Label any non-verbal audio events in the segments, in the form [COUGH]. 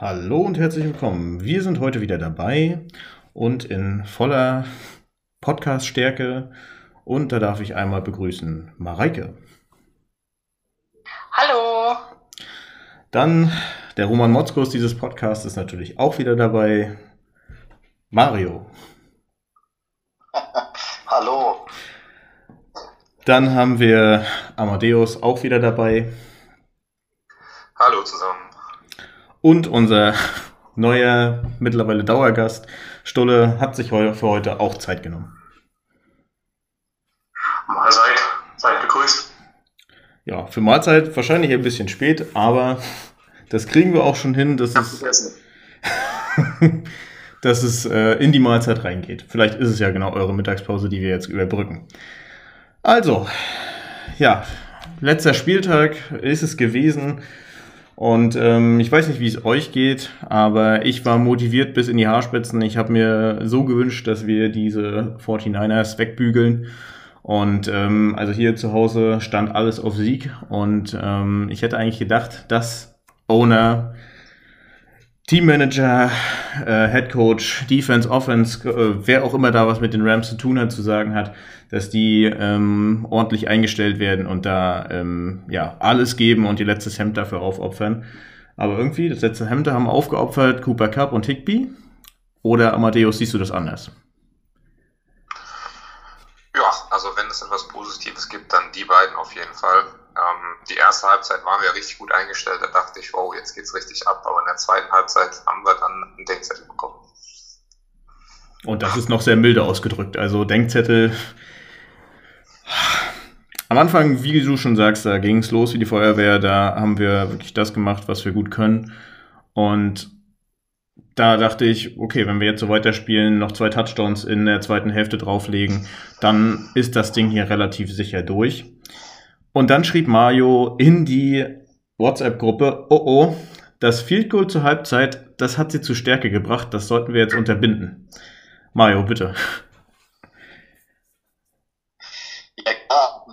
Hallo und herzlich willkommen. Wir sind heute wieder dabei und in voller Podcast-Stärke. Und da darf ich einmal begrüßen Mareike. Hallo. Dann der Roman Motzkos dieses Podcasts ist natürlich auch wieder dabei. Mario. [LAUGHS] Hallo. Dann haben wir Amadeus auch wieder dabei. Hallo zusammen. Und unser [LAUGHS] neuer, mittlerweile Dauergast, Stulle, hat sich für heute auch Zeit genommen. Mahlzeit, seid gegrüßt. Ja, für Mahlzeit wahrscheinlich ein bisschen spät, aber das kriegen wir auch schon hin, dass es, [LAUGHS] dass es äh, in die Mahlzeit reingeht. Vielleicht ist es ja genau eure Mittagspause, die wir jetzt überbrücken. Also, ja, letzter Spieltag ist es gewesen. Und ähm, ich weiß nicht, wie es euch geht, aber ich war motiviert bis in die Haarspitzen. Ich habe mir so gewünscht, dass wir diese 49ers wegbügeln. Und ähm, also hier zu Hause stand alles auf Sieg. Und ähm, ich hätte eigentlich gedacht, dass Owner, Teammanager, äh, Head Coach, Defense, Offense, äh, wer auch immer da was mit den Rams zu tun hat, zu sagen hat, dass die ähm, ordentlich eingestellt werden und da ähm, ja alles geben und die letzte Hemd dafür aufopfern. Aber irgendwie, das letzte Hemd haben aufgeopfert Cooper Cup und Higby. Oder Amadeus, siehst du das anders? Ja, also wenn es etwas Positives gibt, dann die beiden auf jeden Fall. Ähm, die erste Halbzeit waren wir richtig gut eingestellt, da dachte ich, wow, jetzt geht's richtig ab. Aber in der zweiten Halbzeit haben wir dann einen Denkzettel bekommen. Und das ist noch sehr milde ausgedrückt. Also Denkzettel am Anfang, wie du schon sagst, da ging es los wie die Feuerwehr. Da haben wir wirklich das gemacht, was wir gut können. Und da dachte ich, okay, wenn wir jetzt so weiterspielen, noch zwei Touchdowns in der zweiten Hälfte drauflegen, dann ist das Ding hier relativ sicher durch. Und dann schrieb Mario in die WhatsApp-Gruppe, oh oh, das Field Goal zur Halbzeit, das hat sie zu Stärke gebracht, das sollten wir jetzt unterbinden. Mario, bitte. Ja, klar,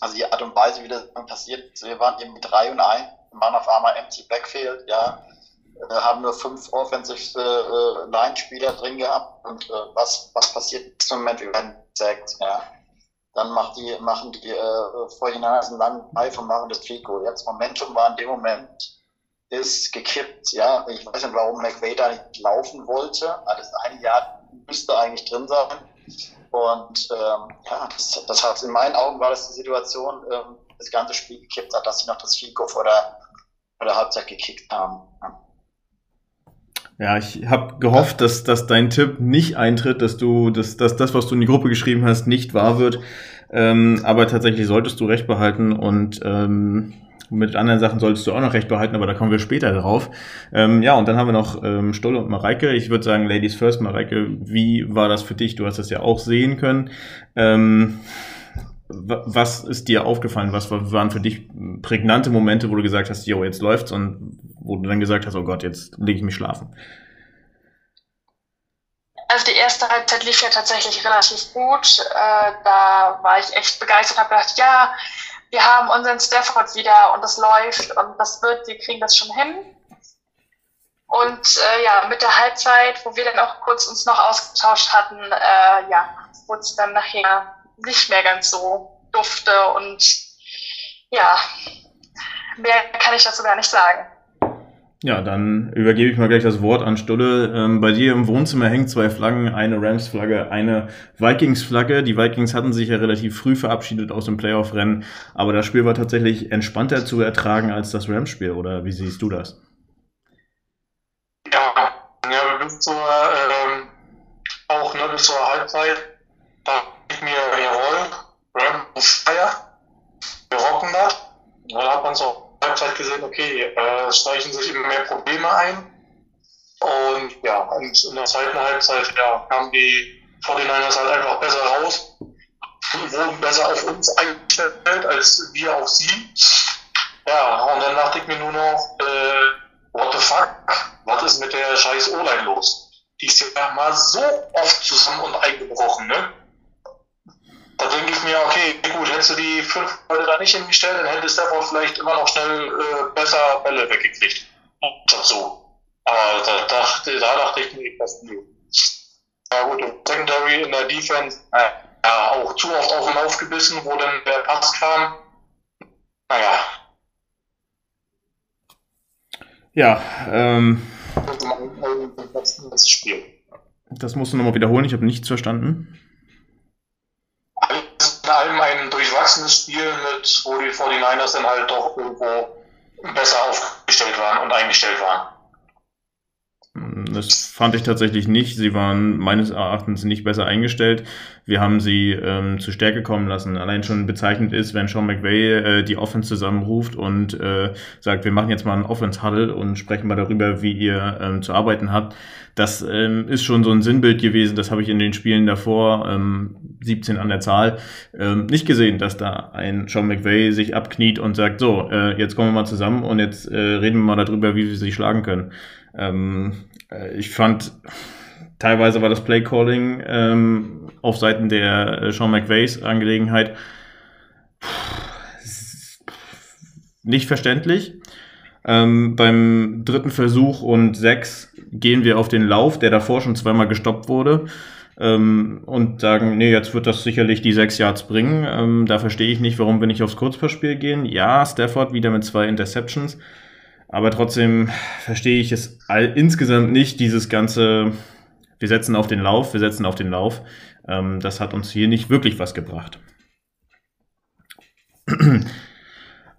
also die Art und Weise, wie das passiert, wir waren eben mit 3 und 1, waren auf einmal empty Backfield, ja, äh, haben nur fünf Offensive äh, Line-Spieler drin gehabt und äh, was, was passiert zum Moment, wir werden gesagt, ja. Dann macht die, machen die äh, Vorhinein einen langen Pfeif und machen das Fico. Jetzt Momentum war in dem Moment ist gekippt, ja. Ich weiß nicht, warum McVay da nicht laufen wollte. Das eine Jahr müsste eigentlich drin sein. Und ähm, ja, das, das hat in meinen Augen war das die Situation, ähm, das ganze Spiel gekippt hat, dass sie noch das Fico vor der, vor der Halbzeit gekickt haben. Ja. Ja, ich habe gehofft, dass, dass dein Tipp nicht eintritt, dass du, dass, dass das, was du in die Gruppe geschrieben hast, nicht wahr wird. Ähm, aber tatsächlich solltest du recht behalten und ähm, mit anderen Sachen solltest du auch noch recht behalten, aber da kommen wir später drauf. Ähm, ja, und dann haben wir noch ähm, Stolle und Mareike. Ich würde sagen, Ladies first. Mareike, wie war das für dich? Du hast das ja auch sehen können. Ähm, was ist dir aufgefallen? Was waren für dich prägnante Momente, wo du gesagt hast, jo, jetzt läuft's und wo du dann gesagt hast, oh Gott, jetzt lege ich mich schlafen? Also die erste Halbzeit lief ja tatsächlich relativ gut. Äh, da war ich echt begeistert, habe gedacht, ja, wir haben unseren Stafford wieder und das läuft und das wird, wir kriegen das schon hin. Und äh, ja, mit der Halbzeit, wo wir dann auch kurz uns noch ausgetauscht hatten, äh, ja, wurde es dann nachher nicht mehr ganz so dufte und ja, mehr kann ich dazu gar nicht sagen. Ja, dann übergebe ich mal gleich das Wort an Stulle. Ähm, bei dir im Wohnzimmer hängen zwei Flaggen, eine Rams-Flagge, eine Vikings-Flagge. Die Vikings hatten sich ja relativ früh verabschiedet aus dem Playoff-Rennen, aber das Spiel war tatsächlich entspannter zu ertragen als das Rams-Spiel, oder wie siehst du das? Ja, ja bis zur, ähm, auch ne, bis zur Halbzeit, da ich mir, jawohl, Rams Feier, wir rocken das. Dann hat man so Halbzeit gesehen, okay, äh, streichen sich immer mehr Probleme ein. Und ja, und in der zweiten Halbzeit ja, kamen die 49ers halt einfach besser raus wurden besser auf uns eingestellt als wir auf sie. Ja, und dann dachte ich mir nur noch, äh, what the fuck, was ist mit der scheiß O-Line los? Die ist ja mal so oft zusammen und eingebrochen, ne? Da denke ich mir, okay, gut, hättest du die fünf Leute da nicht hingestellt, dann hätte Stafford vielleicht immer noch schnell äh, besser Bälle weggekriegt. So. Aber da dachte, da dachte ich mir, das nie. Ja gut, im Secondary in der Defense, äh, ja, auch zu oft auf und aufgebissen, wo dann der Pass kam. Naja. Ja, ähm. Das Spiel. Das musst du nochmal wiederholen, ich habe nichts verstanden. Alles in allem ein durchwachsenes Spiel, mit, wo die 49ers dann halt doch irgendwo besser aufgestellt waren und eingestellt waren. Das fand ich tatsächlich nicht. Sie waren meines Erachtens nicht besser eingestellt. Wir haben sie ähm, zu Stärke kommen lassen. Allein schon bezeichnend ist, wenn Sean McVay äh, die Offense zusammenruft und äh, sagt, wir machen jetzt mal einen Offense-Huddle und sprechen mal darüber, wie ihr ähm, zu arbeiten habt. Das ähm, ist schon so ein Sinnbild gewesen. Das habe ich in den Spielen davor, ähm, 17 an der Zahl, ähm, nicht gesehen, dass da ein Sean McVay sich abkniet und sagt, so, äh, jetzt kommen wir mal zusammen und jetzt äh, reden wir mal darüber, wie wir sie schlagen können. Ähm, äh, ich fand, teilweise war das Playcalling ähm, auf Seiten der äh, Sean McVays Angelegenheit nicht verständlich. Ähm, beim dritten Versuch und sechs gehen wir auf den Lauf, der davor schon zweimal gestoppt wurde. Ähm, und sagen, nee, jetzt wird das sicherlich die sechs Yards bringen. Ähm, da verstehe ich nicht, warum wir nicht aufs Kurzpassspiel gehen. Ja, Stafford wieder mit zwei Interceptions. Aber trotzdem verstehe ich es all, insgesamt nicht, dieses ganze, wir setzen auf den Lauf, wir setzen auf den Lauf. Ähm, das hat uns hier nicht wirklich was gebracht. [CLEARS THROAT]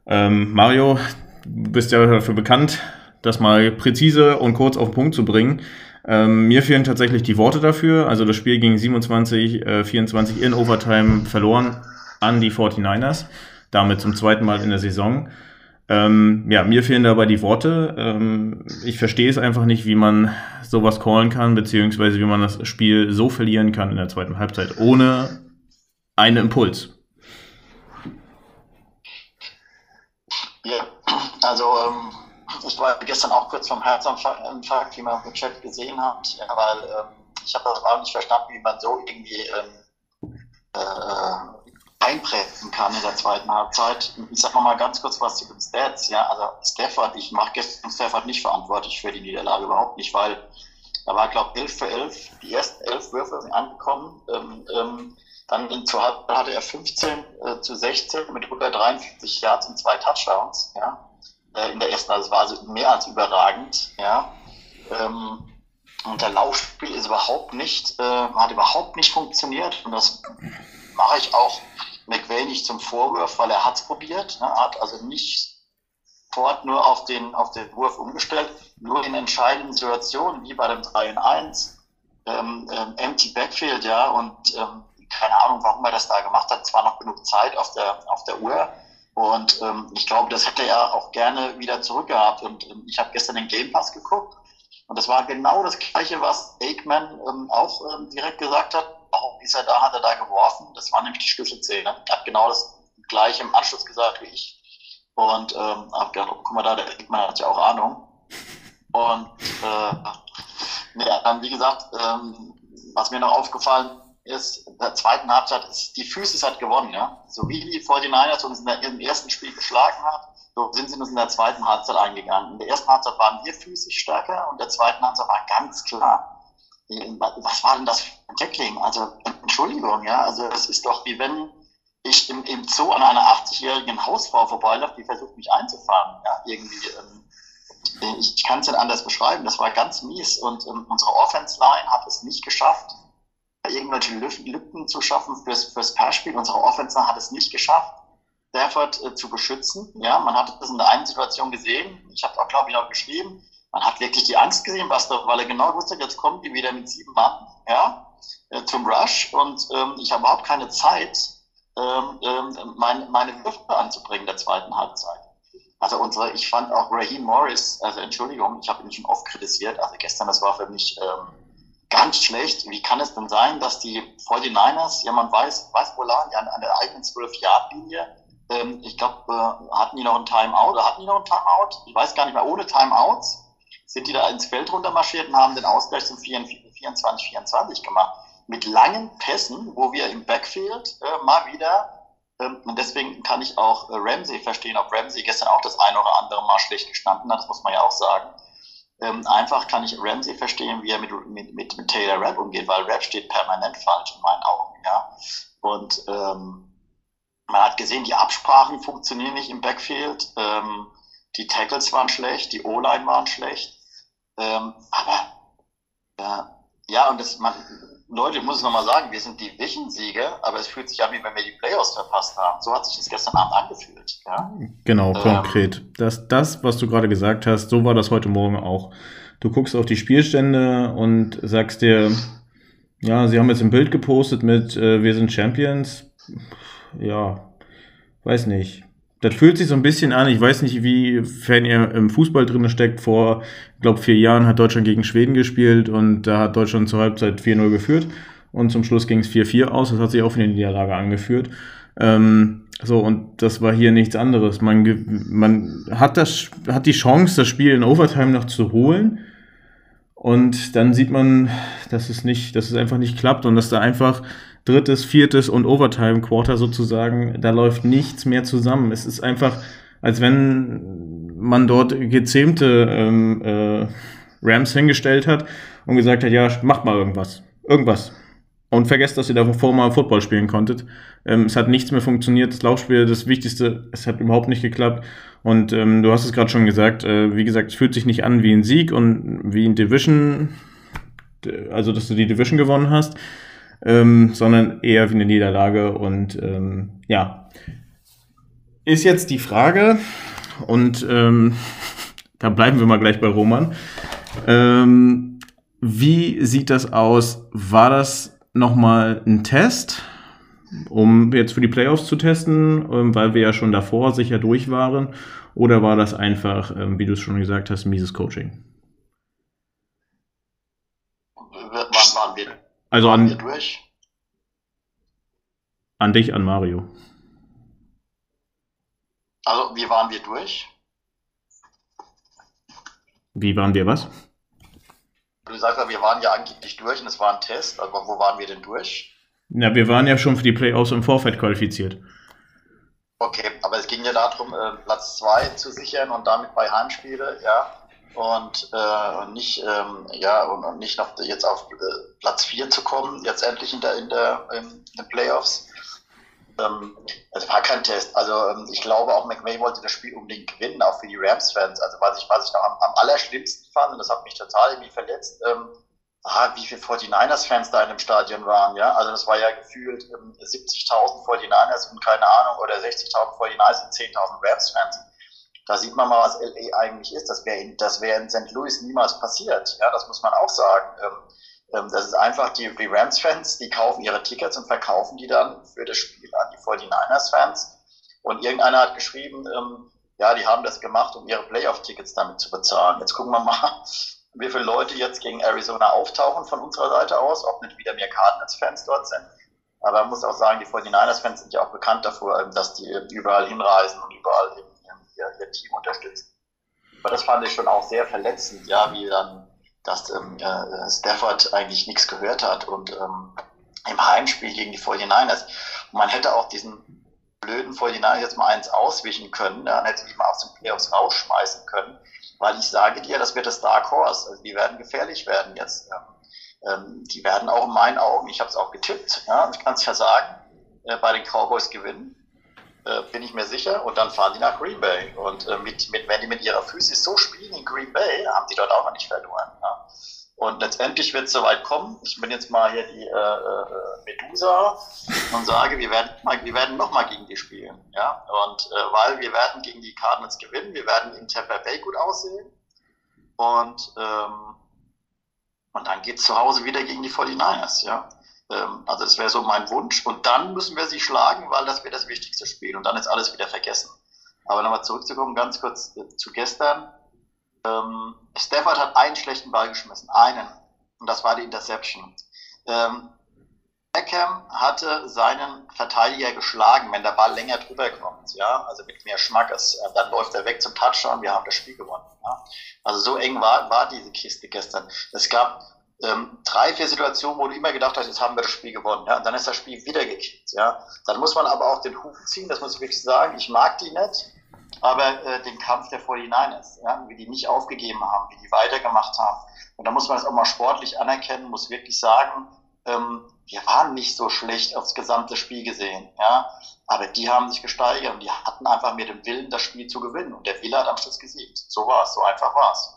ähm, Mario, du bist ja dafür bekannt, das mal präzise und kurz auf den Punkt zu bringen. Ähm, mir fehlen tatsächlich die Worte dafür. Also das Spiel ging 27, äh, 24 in Overtime verloren an die 49ers. Damit zum zweiten Mal in der Saison. Ähm, ja, mir fehlen dabei die Worte. Ähm, ich verstehe es einfach nicht, wie man sowas callen kann, beziehungsweise wie man das Spiel so verlieren kann in der zweiten Halbzeit ohne einen Impuls. Ja, also ähm, ich war gestern auch kurz vom Herzinfarkt, wie man im Chat gesehen hat, ja, weil ähm, ich habe das auch nicht verstanden, wie man so irgendwie ähm, äh, einprägen kann in der zweiten Halbzeit. Ich sag mal ganz kurz was zu den Stats. Ja, also Stafford, ich mache gestern Stafford nicht verantwortlich für die Niederlage, überhaupt nicht, weil da war, glaube ich, 11 für 11, die ersten 11 Würfe sind angekommen. Ähm, ähm, dann zur Halbzeit hatte er 15 äh, zu 16 mit 143 Yards und zwei Touchdowns. Ja, äh, in der ersten, also es war also mehr als überragend. Ja, ähm, und der Laufspiel ist überhaupt nicht, äh, hat überhaupt nicht funktioniert und das mache ich auch McVay nicht zum Vorwurf, weil er hat es probiert, ne, hat also nicht sofort nur auf den, auf den Wurf umgestellt, nur in entscheidenden Situationen, wie bei dem 3 in 1, ähm, ähm, empty Backfield, ja, und ähm, keine Ahnung, warum er das da gemacht hat, es war noch genug Zeit auf der, auf der Uhr. Und ähm, ich glaube, das hätte er auch gerne wieder zurückgehabt. Und ähm, ich habe gestern den Game Pass geguckt. Und das war genau das Gleiche, was Aikman ähm, auch ähm, direkt gesagt hat warum ist er da, hat er da geworfen? Das war nämlich die Schlüsselszene. Er hat genau das gleiche im Anschluss gesagt wie ich. Und ähm, habe gedacht, oh, guck mal da, der Dickmann hat ja auch Ahnung. Und äh, ja, dann, wie gesagt, ähm, was mir noch aufgefallen ist, in der zweiten Halbzeit ist die Physis hat gewonnen, ja. So wie die 49ers uns in der, im ersten Spiel geschlagen hat, so sind sie uns in der zweiten Halbzeit eingegangen. In der ersten Halbzeit waren wir physisch stärker und in der zweiten Halbzeit war ganz klar, was war denn das für ein Tackling? Also, Entschuldigung, ja, also es ist doch wie wenn ich im, im Zoo an einer 80-jährigen Hausfrau vorbeilaufe, die versucht mich einzufahren, ja, irgendwie. Ähm, ich, ich kann es nicht anders beschreiben, das war ganz mies und ähm, unsere Offense-Line hat es nicht geschafft, irgendwelche Lücken zu schaffen fürs, fürs Passspiel. Unsere Offense hat es nicht geschafft, Stafford äh, zu beschützen. Ja, man hat es in der einen Situation gesehen. Ich habe auch, glaube ich, auch geschrieben man hat wirklich die Angst gesehen, was da, weil er genau wusste, jetzt kommen die wieder mit sieben Mann, ja, äh, zum Rush und ähm, ich habe überhaupt keine Zeit, ähm, ähm, meine, Würfe anzubringen der zweiten Halbzeit. Also unsere, ich fand auch Raheem Morris, also Entschuldigung, ich habe ihn schon oft kritisiert, also gestern, das war für mich ähm, ganz schlecht. Wie kann es denn sein, dass die 49ers, ja man weiß, weiß wohl an, an der eigenen 12-Yard-Linie, ähm, ich glaube, äh, hatten die noch ein Timeout, oder hatten die noch ein Timeout? Ich weiß gar nicht mehr, ohne Timeouts sind die da ins Feld runtermarschiert und haben den Ausgleich zum 24-24 gemacht. Mit langen Pässen, wo wir im Backfield äh, mal wieder, ähm, und deswegen kann ich auch äh, Ramsey verstehen, ob Ramsey gestern auch das eine oder andere Mal schlecht gestanden hat, das muss man ja auch sagen. Ähm, einfach kann ich Ramsey verstehen, wie er mit, mit, mit, mit Taylor Rapp umgeht, weil Rapp steht permanent falsch in meinen Augen. Ja? Und ähm, man hat gesehen, die Absprachen funktionieren nicht im Backfield. Ähm, die Tackles waren schlecht, die O-Line waren schlecht. Ähm, aber ja, ja, und das, man, Leute, ich muss es nochmal sagen, wir sind die Wichensieger, aber es fühlt sich an, wie wenn wir die Playoffs verpasst haben. So hat sich das gestern Abend angefühlt. Ja? Genau, ähm, konkret. Das, das, was du gerade gesagt hast, so war das heute Morgen auch. Du guckst auf die Spielstände und sagst dir, ja, sie haben jetzt ein Bild gepostet mit äh, Wir sind Champions. Ja, weiß nicht. Das fühlt sich so ein bisschen an. Ich weiß nicht, wie fern ihr im Fußball drin steckt. Vor, ich glaube, vier Jahren hat Deutschland gegen Schweden gespielt und da hat Deutschland zur Halbzeit 4-0 geführt und zum Schluss ging es 4-4 aus. Das hat sich auch für eine Niederlage angeführt. Ähm, so, und das war hier nichts anderes. Man, man hat, das, hat die Chance, das Spiel in Overtime noch zu holen. Und dann sieht man, dass es nicht, dass es einfach nicht klappt und dass da einfach drittes, viertes und Overtime-Quarter sozusagen, da läuft nichts mehr zusammen. Es ist einfach, als wenn man dort gezähmte ähm, äh, Rams hingestellt hat und gesagt hat, ja, macht mal irgendwas. Irgendwas. Und vergesst, dass ihr davor mal Football spielen konntet. Ähm, es hat nichts mehr funktioniert. Das Laufspiel, das Wichtigste, es hat überhaupt nicht geklappt. Und ähm, du hast es gerade schon gesagt, äh, wie gesagt, es fühlt sich nicht an wie ein Sieg und wie ein Division, also dass du die Division gewonnen hast ähm, sondern eher wie eine Niederlage. Und ähm, ja, ist jetzt die Frage, und ähm, [LAUGHS] da bleiben wir mal gleich bei Roman. Ähm, wie sieht das aus? War das nochmal ein Test, um jetzt für die Playoffs zu testen, ähm, weil wir ja schon davor sicher durch waren? Oder war das einfach, ähm, wie du es schon gesagt hast, mieses Coaching? Wann waren wir also an, durch? an dich, an Mario. Also, wie waren wir durch? Wie waren wir was? Du sagst ja, wir waren ja angeblich durch und es war ein Test, aber wo waren wir denn durch? Ja, wir waren ja schon für die Playoffs im Vorfeld qualifiziert. Okay, aber es ging ja darum, äh, Platz 2 zu sichern und damit bei Heimspiele, ja und äh, nicht ähm, ja und, und, nicht noch jetzt auf äh, Platz 4 zu kommen, jetzt endlich in der in der in den Playoffs. Ähm, war kein Test. Also ähm, ich glaube auch McVay wollte das Spiel unbedingt gewinnen, auch für die Rams-Fans. Also was ich, was ich noch am, am allerschlimmsten fand, und das hat mich total irgendwie verletzt, ähm, ah, wie viele 49ers-Fans da in dem Stadion waren, ja. Also das war ja gefühlt ähm, 70.000 49ers und keine Ahnung, oder 60.000 49ers und 10.000 Rams-Fans da sieht man mal, was LA eigentlich ist. Das wäre in, wär in St. Louis niemals passiert. Ja, das muss man auch sagen. Ähm, ähm, das ist einfach, die, die Rams-Fans, die kaufen ihre Tickets und verkaufen die dann für das Spiel an die 49ers-Fans. Und irgendeiner hat geschrieben, ähm, ja, die haben das gemacht, um ihre Playoff-Tickets damit zu bezahlen. Jetzt gucken wir mal, [LAUGHS] wie viele Leute jetzt gegen Arizona auftauchen von unserer Seite aus, ob nicht wieder mehr Cardinals-Fans dort sind. Aber man muss auch sagen, die 49ers-Fans sind ja auch bekannt davor, ähm, dass die überall hinreisen und überall ihr, ihr Team unterstützen. Aber das fand ich schon auch sehr verletzend, ja, wie dann, dass ähm, äh, Stafford eigentlich nichts gehört hat und ähm, im Heimspiel gegen die 49ers. Und man hätte auch diesen blöden 49ers jetzt mal eins auswischen können, dann hätte die mal aus den Playoffs rausschmeißen können, weil ich sage dir, das wird das Dark Horse, also die werden gefährlich werden jetzt. Ähm, ähm die werden auch in meinen Augen, ich habe es auch getippt, ja, ich kann es ja sagen, äh, bei den Cowboys gewinnen. Äh, bin ich mir sicher. Und dann fahren die nach Green Bay. Und äh, mit, mit, wenn die mit ihrer Physis so spielen in Green Bay, haben die dort auch noch nicht verloren. Ja. Und letztendlich wird es soweit kommen. Ich bin jetzt mal hier die äh, äh, Medusa und sage, wir werden, wir werden noch mal gegen die spielen. Ja? Und äh, weil wir werden gegen die Cardinals gewinnen, wir werden in Tampa Bay gut aussehen. Und, ähm, und dann geht es zu Hause wieder gegen die 49ers. Ja? Ähm, also das wäre so mein Wunsch. Und dann müssen wir sie schlagen, weil das wäre das wichtigste Spiel. Und dann ist alles wieder vergessen. Aber nochmal zurückzukommen, ganz kurz äh, zu gestern. Ähm, Stafford hat einen schlechten Ball geschmissen. Einen. Und das war die Interception. Ähm, Beckham hatte seinen Verteidiger geschlagen, wenn der Ball länger drüber kommt, ja, also mit mehr Schmackes, äh, dann läuft er weg zum Touchdown, wir haben das Spiel gewonnen. Ja? Also so eng war, war diese Kiste gestern. Es gab ähm, drei, vier Situationen, wo du immer gedacht hast, jetzt haben wir das Spiel gewonnen. Ja? Und dann ist das Spiel wieder gekickt. Ja? Dann muss man aber auch den Huf ziehen, das muss ich wirklich sagen. Ich mag die nicht. aber äh, den Kampf der 49ers, ja, wie die nicht aufgegeben haben, wie die weitergemacht haben. Und da muss man das auch mal sportlich anerkennen, muss wirklich sagen, ähm, wir waren nicht so schlecht aufs gesamte Spiel gesehen, ja, aber die haben sich gesteigert und die hatten einfach mit dem Willen, das Spiel zu gewinnen und der Wille hat am Schluss gesiegt. So war es, so einfach war es.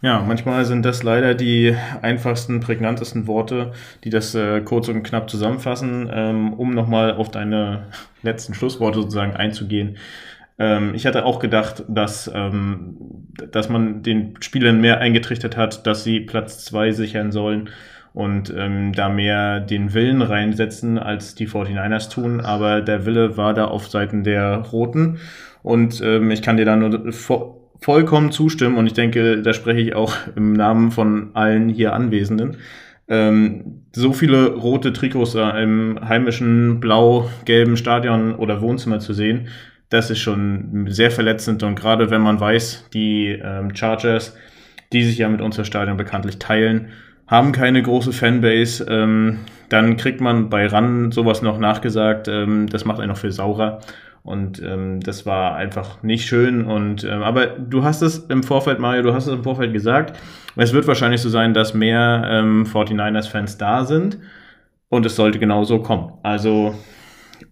Ja, manchmal sind das leider die einfachsten, prägnantesten Worte, die das äh, kurz und knapp zusammenfassen, ähm, um nochmal auf deine [LAUGHS] letzten Schlussworte sozusagen einzugehen. Ähm, ich hatte auch gedacht, dass, ähm, dass man den Spielern mehr eingetrichtert hat, dass sie Platz zwei sichern sollen und ähm, da mehr den Willen reinsetzen, als die 49ers tun. Aber der Wille war da auf Seiten der Roten. Und ähm, ich kann dir da nur vo vollkommen zustimmen. Und ich denke, da spreche ich auch im Namen von allen hier Anwesenden. Ähm, so viele rote Trikots im heimischen blau-gelben Stadion oder Wohnzimmer zu sehen, das ist schon sehr verletzend. Und gerade wenn man weiß, die ähm, Chargers, die sich ja mit unser Stadion bekanntlich teilen, haben keine große Fanbase. Ähm, dann kriegt man bei RAN sowas noch nachgesagt. Ähm, das macht einen noch viel saurer. Und ähm, das war einfach nicht schön. Und ähm, aber du hast es im Vorfeld, Mario, du hast es im Vorfeld gesagt. Es wird wahrscheinlich so sein, dass mehr ähm, 49ers-Fans da sind. Und es sollte genauso kommen. Also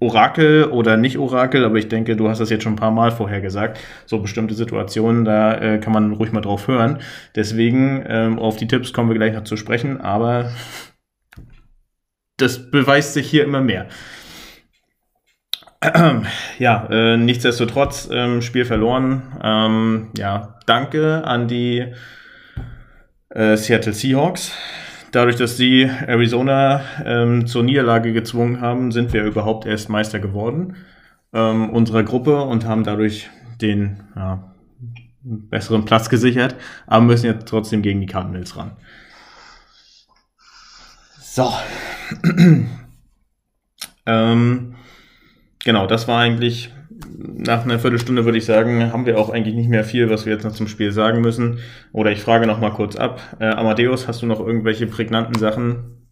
Orakel oder nicht Orakel, aber ich denke, du hast das jetzt schon ein paar Mal vorher gesagt. So bestimmte Situationen, da äh, kann man ruhig mal drauf hören. Deswegen, ähm, auf die Tipps kommen wir gleich noch zu sprechen, aber [LAUGHS] das beweist sich hier immer mehr. [CLEARS THROAT] Ja, äh, nichtsdestotrotz, ähm, Spiel verloren. Ähm, ja, danke an die äh, Seattle Seahawks dadurch, dass sie Arizona ähm, zur Niederlage gezwungen haben, sind wir überhaupt erst Meister geworden ähm, unserer Gruppe und haben dadurch den ja, besseren Platz gesichert, aber müssen jetzt trotzdem gegen die Cardinals ran. So. [CLEARS THROAT] ähm, genau, das war eigentlich nach einer Viertelstunde würde ich sagen, haben wir auch eigentlich nicht mehr viel, was wir jetzt noch zum Spiel sagen müssen. Oder ich frage noch mal kurz ab. Äh, Amadeus, hast du noch irgendwelche prägnanten Sachen?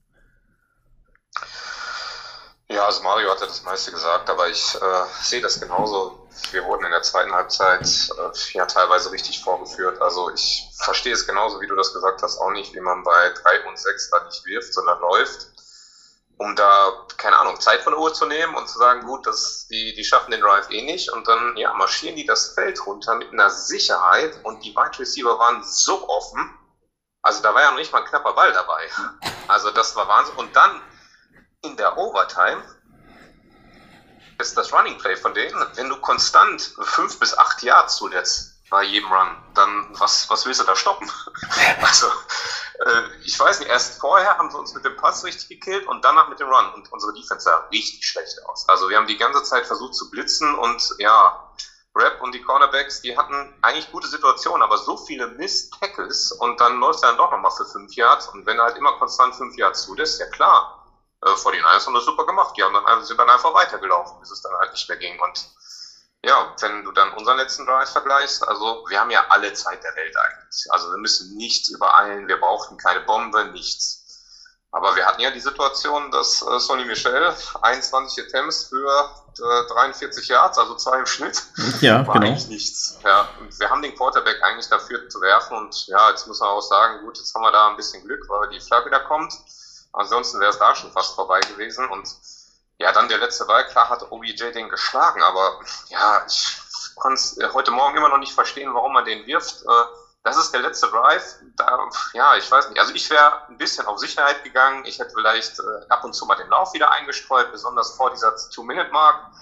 Ja, also Mario hatte das meiste gesagt, aber ich äh, sehe das genauso. Wir wurden in der zweiten Halbzeit äh, ja teilweise richtig vorgeführt. Also ich verstehe es genauso, wie du das gesagt hast, auch nicht, wie man bei 3 und 6 da nicht wirft, sondern läuft um da, keine Ahnung, Zeit von der Uhr zu nehmen und zu sagen, gut, das, die, die schaffen den Drive eh nicht und dann ja, marschieren die das Feld runter mit einer Sicherheit und die Wide Receiver waren so offen, also da war ja noch nicht mal ein knapper Ball dabei. Also das war Wahnsinn. Und dann in der Overtime ist das Running Play von denen, wenn du konstant fünf bis acht Yards zuletzt bei jedem Run, dann was, was willst du da stoppen? [LAUGHS] also, äh, ich weiß nicht, erst vorher haben sie uns mit dem Pass richtig gekillt und danach mit dem Run. Und unsere Defense sah richtig schlecht aus. Also wir haben die ganze Zeit versucht zu blitzen und ja, Rap und die Cornerbacks, die hatten eigentlich gute Situationen, aber so viele Miss-Tackles und dann läuft er dann doch nochmal für fünf Yards und wenn er halt immer konstant fünf Yards zulässt, ja klar, äh, vor die Niners haben das super gemacht. Die haben dann, sind dann einfach weitergelaufen, bis es dann halt nicht mehr ging und ja, wenn du dann unseren letzten Drive vergleichst, also wir haben ja alle Zeit der Welt eigentlich. Also wir müssen nichts übereilen, wir brauchten keine Bombe, nichts. Aber wir hatten ja die Situation, dass äh, Sonny Michel 21 Attempts für äh, 43 Yards, also zwei im Schnitt, ja, war genau. eigentlich nichts. Ja, und wir haben den Quarterback eigentlich dafür zu werfen und ja, jetzt muss man auch sagen, gut, jetzt haben wir da ein bisschen Glück, weil die Flagge da kommt. Ansonsten wäre es da schon fast vorbei gewesen und ja, dann der letzte Ball, klar hat OBJ den geschlagen, aber ja, ich konnte es heute Morgen immer noch nicht verstehen, warum man den wirft. Äh, das ist der letzte Drive. Da, ja, ich weiß nicht. Also ich wäre ein bisschen auf Sicherheit gegangen. Ich hätte vielleicht äh, ab und zu mal den Lauf wieder eingestreut, besonders vor dieser Two-Minute-Mark.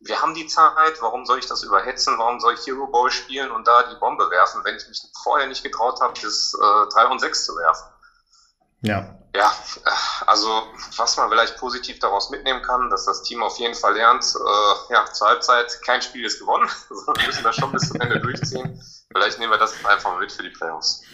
Wir haben die Zeit. Warum soll ich das überhetzen? Warum soll ich Hero Ball spielen und da die Bombe werfen, wenn ich mich vorher nicht getraut habe, bis äh, 3 und 6 zu werfen? Ja. Ja, also was man vielleicht positiv daraus mitnehmen kann, dass das Team auf jeden Fall lernt, äh, ja, zur Halbzeit kein Spiel ist gewonnen, [LAUGHS] wir müssen das schon bis zum Ende durchziehen. Vielleicht nehmen wir das einfach mit für die Playoffs.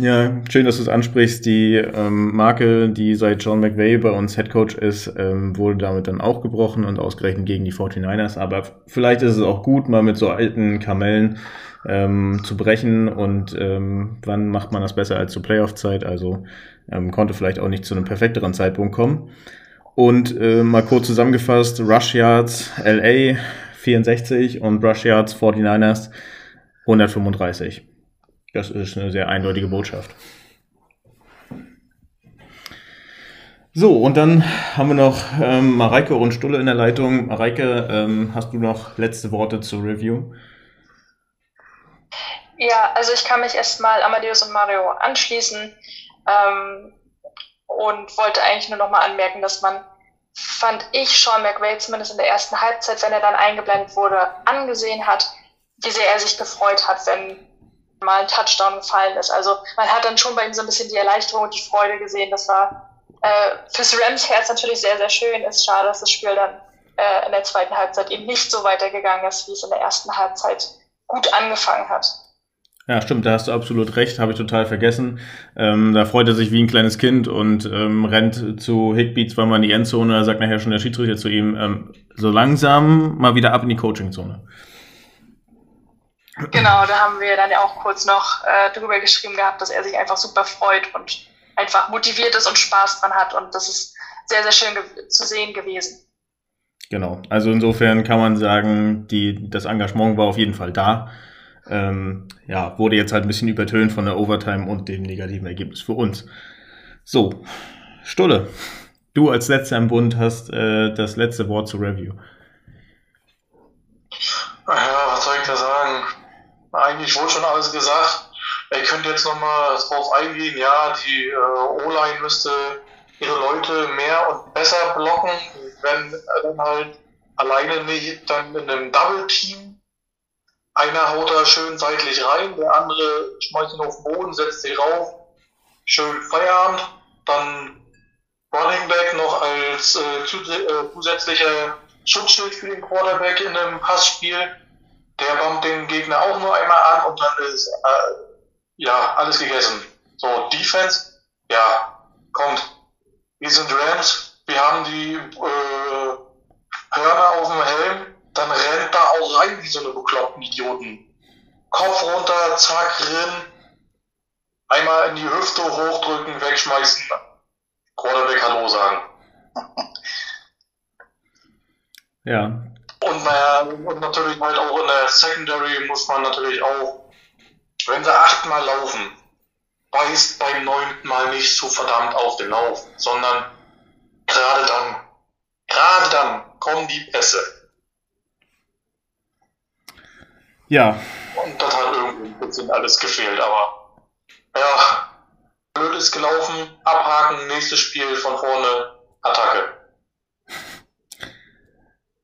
Ja, schön, dass du es ansprichst. Die ähm, Marke, die seit John McVay bei uns Headcoach ist, ähm, wurde damit dann auch gebrochen und ausgerechnet gegen die 49ers. Aber vielleicht ist es auch gut, mal mit so alten Kamellen ähm, zu brechen. Und ähm, wann macht man das besser als zur Playoff-Zeit? Also ähm, konnte vielleicht auch nicht zu einem perfekteren Zeitpunkt kommen. Und äh, mal kurz zusammengefasst, Rush Yards, LA 64 und Rush Yards 49ers 135. Das ist eine sehr eindeutige Botschaft. So, und dann haben wir noch ähm, Mareike und Stulle in der Leitung. Mareike, ähm, hast du noch letzte Worte zur Review? Ja, also ich kann mich erstmal Amadeus und Mario anschließen ähm, und wollte eigentlich nur nochmal anmerken, dass man, fand ich, Sean McVay zumindest in der ersten Halbzeit, wenn er dann eingeblendet wurde, angesehen hat, wie sehr er sich gefreut hat, wenn mal ein Touchdown gefallen ist. Also man hat dann schon bei ihm so ein bisschen die Erleichterung und die Freude gesehen. Das war äh, fürs Rams Herz natürlich sehr, sehr schön. Ist schade, dass das Spiel dann äh, in der zweiten Halbzeit eben nicht so weitergegangen ist, wie es in der ersten Halbzeit gut angefangen hat. Ja, stimmt, da hast du absolut recht, habe ich total vergessen. Ähm, da freut er sich wie ein kleines Kind und ähm, rennt zu Higby zweimal in die Endzone. Da sagt nachher schon der Schiedsrichter zu ihm, ähm, so langsam mal wieder ab in die Coachingzone. Genau, da haben wir dann ja auch kurz noch äh, drüber geschrieben gehabt, dass er sich einfach super freut und einfach motiviert ist und Spaß dran hat. Und das ist sehr, sehr schön zu sehen gewesen. Genau, also insofern kann man sagen, die, das Engagement war auf jeden Fall da. Ähm, ja, wurde jetzt halt ein bisschen übertönt von der Overtime und dem negativen Ergebnis für uns. So, Stulle, du als letzter im Bund hast äh, das letzte Wort zur Review. Ja, was soll ich da sagen? Eigentlich wurde schon alles gesagt. Ich könnte jetzt nochmal drauf eingehen, ja, die äh, O-Line müsste ihre Leute mehr und besser blocken, wenn dann halt alleine nicht dann in einem Double-Team. Einer haut da schön seitlich rein, der andere schmeißt ihn auf den Boden, setzt sich rauf, schön Feierabend, dann Running Back noch als äh, äh zusätzlicher Schutzschild für den Quarterback in einem Passspiel. Der bombt den Gegner auch nur einmal an und dann ist äh, ja, alles gegessen. So, Defense, ja, kommt. Wir sind Rams, wir haben die äh, Hörner auf dem Helm, dann rennt da auch rein wie so eine bekloppten Idioten. Kopf runter, zack, rin, einmal in die Hüfte hochdrücken, wegschmeißen, Quarterback Hallo sagen. [LAUGHS] Ja. Und naja, und natürlich halt auch in der Secondary muss man natürlich auch wenn sie achtmal laufen, beißt beim neunten Mal nicht so verdammt auf den Lauf, sondern gerade dann, gerade dann kommen die Pässe. Ja. Und das hat irgendwie ein bisschen alles gefehlt, aber ja, blöd ist gelaufen, abhaken, nächstes Spiel von vorne, Attacke.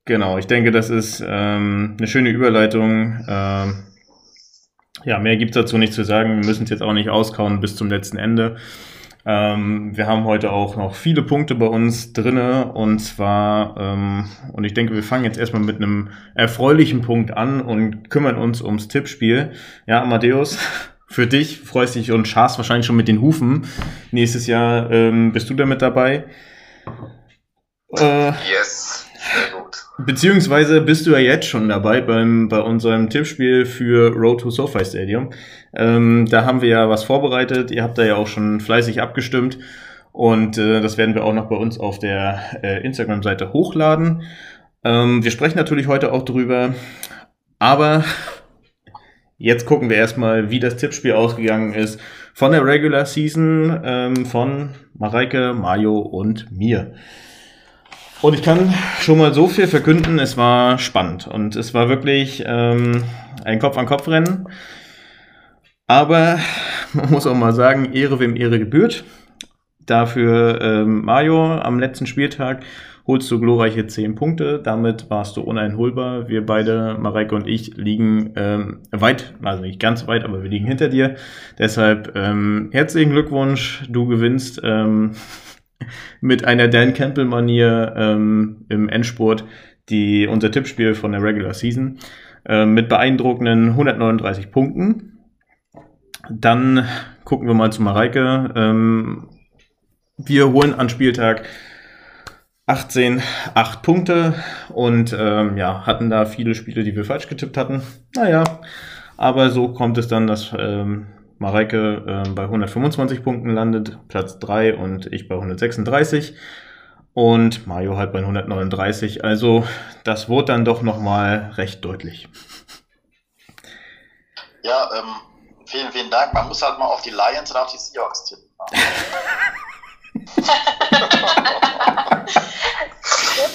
Genau, ich denke, das ist ähm, eine schöne Überleitung. Ähm, ja, mehr gibt's dazu nicht zu sagen. Wir müssen es jetzt auch nicht auskauen bis zum letzten Ende. Ähm, wir haben heute auch noch viele Punkte bei uns drinne und zwar, ähm, und ich denke, wir fangen jetzt erstmal mit einem erfreulichen Punkt an und kümmern uns ums Tippspiel. Ja, Amadeus, [LAUGHS] für dich freust dich und scharst wahrscheinlich schon mit den Hufen. Nächstes Jahr ähm, bist du damit dabei. Äh, yes, sehr gut. Beziehungsweise bist du ja jetzt schon dabei beim, bei unserem Tippspiel für Road to SoFi Stadium. Ähm, da haben wir ja was vorbereitet. Ihr habt da ja auch schon fleißig abgestimmt. Und äh, das werden wir auch noch bei uns auf der äh, Instagram-Seite hochladen. Ähm, wir sprechen natürlich heute auch drüber. Aber jetzt gucken wir erstmal, wie das Tippspiel ausgegangen ist von der Regular Season ähm, von Mareike, Mario und mir. Und ich kann schon mal so viel verkünden, es war spannend und es war wirklich ähm, ein Kopf-an-Kopf-Rennen. Aber man muss auch mal sagen, Ehre wem Ehre gebührt. Dafür ähm, Mario am letzten Spieltag holst du glorreiche 10 Punkte. Damit warst du uneinholbar. Wir beide, Mareike und ich, liegen ähm, weit, also nicht ganz weit, aber wir liegen hinter dir. Deshalb ähm, herzlichen Glückwunsch, du gewinnst. Ähm, mit einer Dan Campbell-Manier ähm, im Endspurt die, unser Tippspiel von der Regular Season äh, mit beeindruckenden 139 Punkten. Dann gucken wir mal zu Mareike. Ähm, wir holen an Spieltag 18 8 Punkte und ähm, ja, hatten da viele Spiele, die wir falsch getippt hatten. Naja, aber so kommt es dann, dass ähm, Mareike äh, bei 125 Punkten landet, Platz 3 und ich bei 136. und Mario halt bei 139. Also das wurde dann doch nochmal recht deutlich. Ja, ähm, vielen, vielen Dank. Man muss halt mal auf die Lions und auf die Seahawks tippen. [LAUGHS]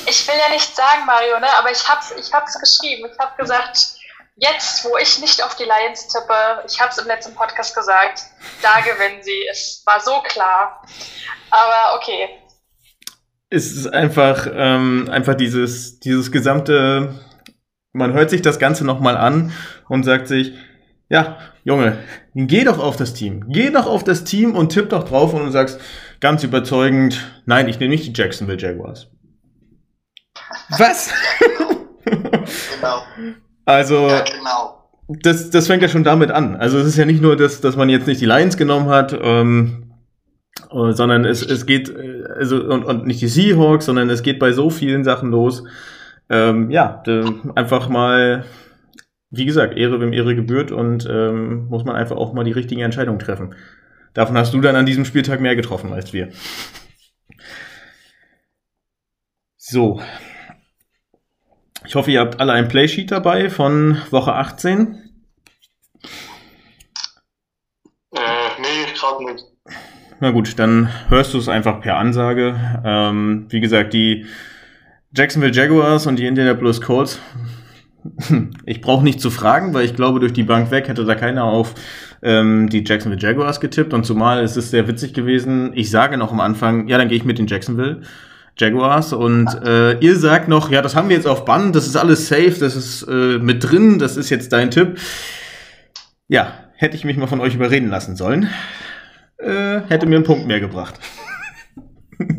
ich will ja nicht sagen, Mario, ne, aber ich hab's, ich hab's geschrieben. Ich habe gesagt, jetzt, wo ich nicht auf die Lions tippe, ich habe es im letzten Podcast gesagt, da [LAUGHS] gewinnen sie. Es war so klar. Aber okay. Es ist einfach, ähm, einfach dieses, dieses gesamte, man hört sich das Ganze nochmal an und sagt sich, ja, Junge, geh doch auf das Team. Geh doch auf das Team und tipp doch drauf und du sagst ganz überzeugend, nein, ich nehme nicht die Jacksonville Jaguars. [LAUGHS] Was? genau. Also, ja, genau. das, das fängt ja schon damit an. Also es ist ja nicht nur, dass, dass man jetzt nicht die Lions genommen hat, ähm, äh, sondern es, es geht, äh, also und, und nicht die Seahawks, sondern es geht bei so vielen Sachen los. Ähm, ja, einfach mal, wie gesagt, Ehre wem Ehre gebührt und ähm, muss man einfach auch mal die richtigen Entscheidungen treffen. Davon hast du dann an diesem Spieltag mehr getroffen als wir. So, ich hoffe, ihr habt alle ein Playsheet dabei von Woche 18. Äh, nee, gerade nicht. Na gut, dann hörst du es einfach per Ansage. Ähm, wie gesagt, die Jacksonville Jaguars und die Indianapolis Colts. [LAUGHS] Ich brauche nicht zu fragen, weil ich glaube, durch die Bank weg hätte da keiner auf ähm, die Jacksonville Jaguars getippt. Und zumal es ist sehr witzig gewesen. Ich sage noch am Anfang, ja, dann gehe ich mit den Jacksonville. Jaguars und äh, ihr sagt noch, ja, das haben wir jetzt auf Band, das ist alles safe, das ist äh, mit drin, das ist jetzt dein Tipp. Ja, hätte ich mich mal von euch überreden lassen sollen, äh, hätte mir einen Punkt mehr gebracht. [LAUGHS]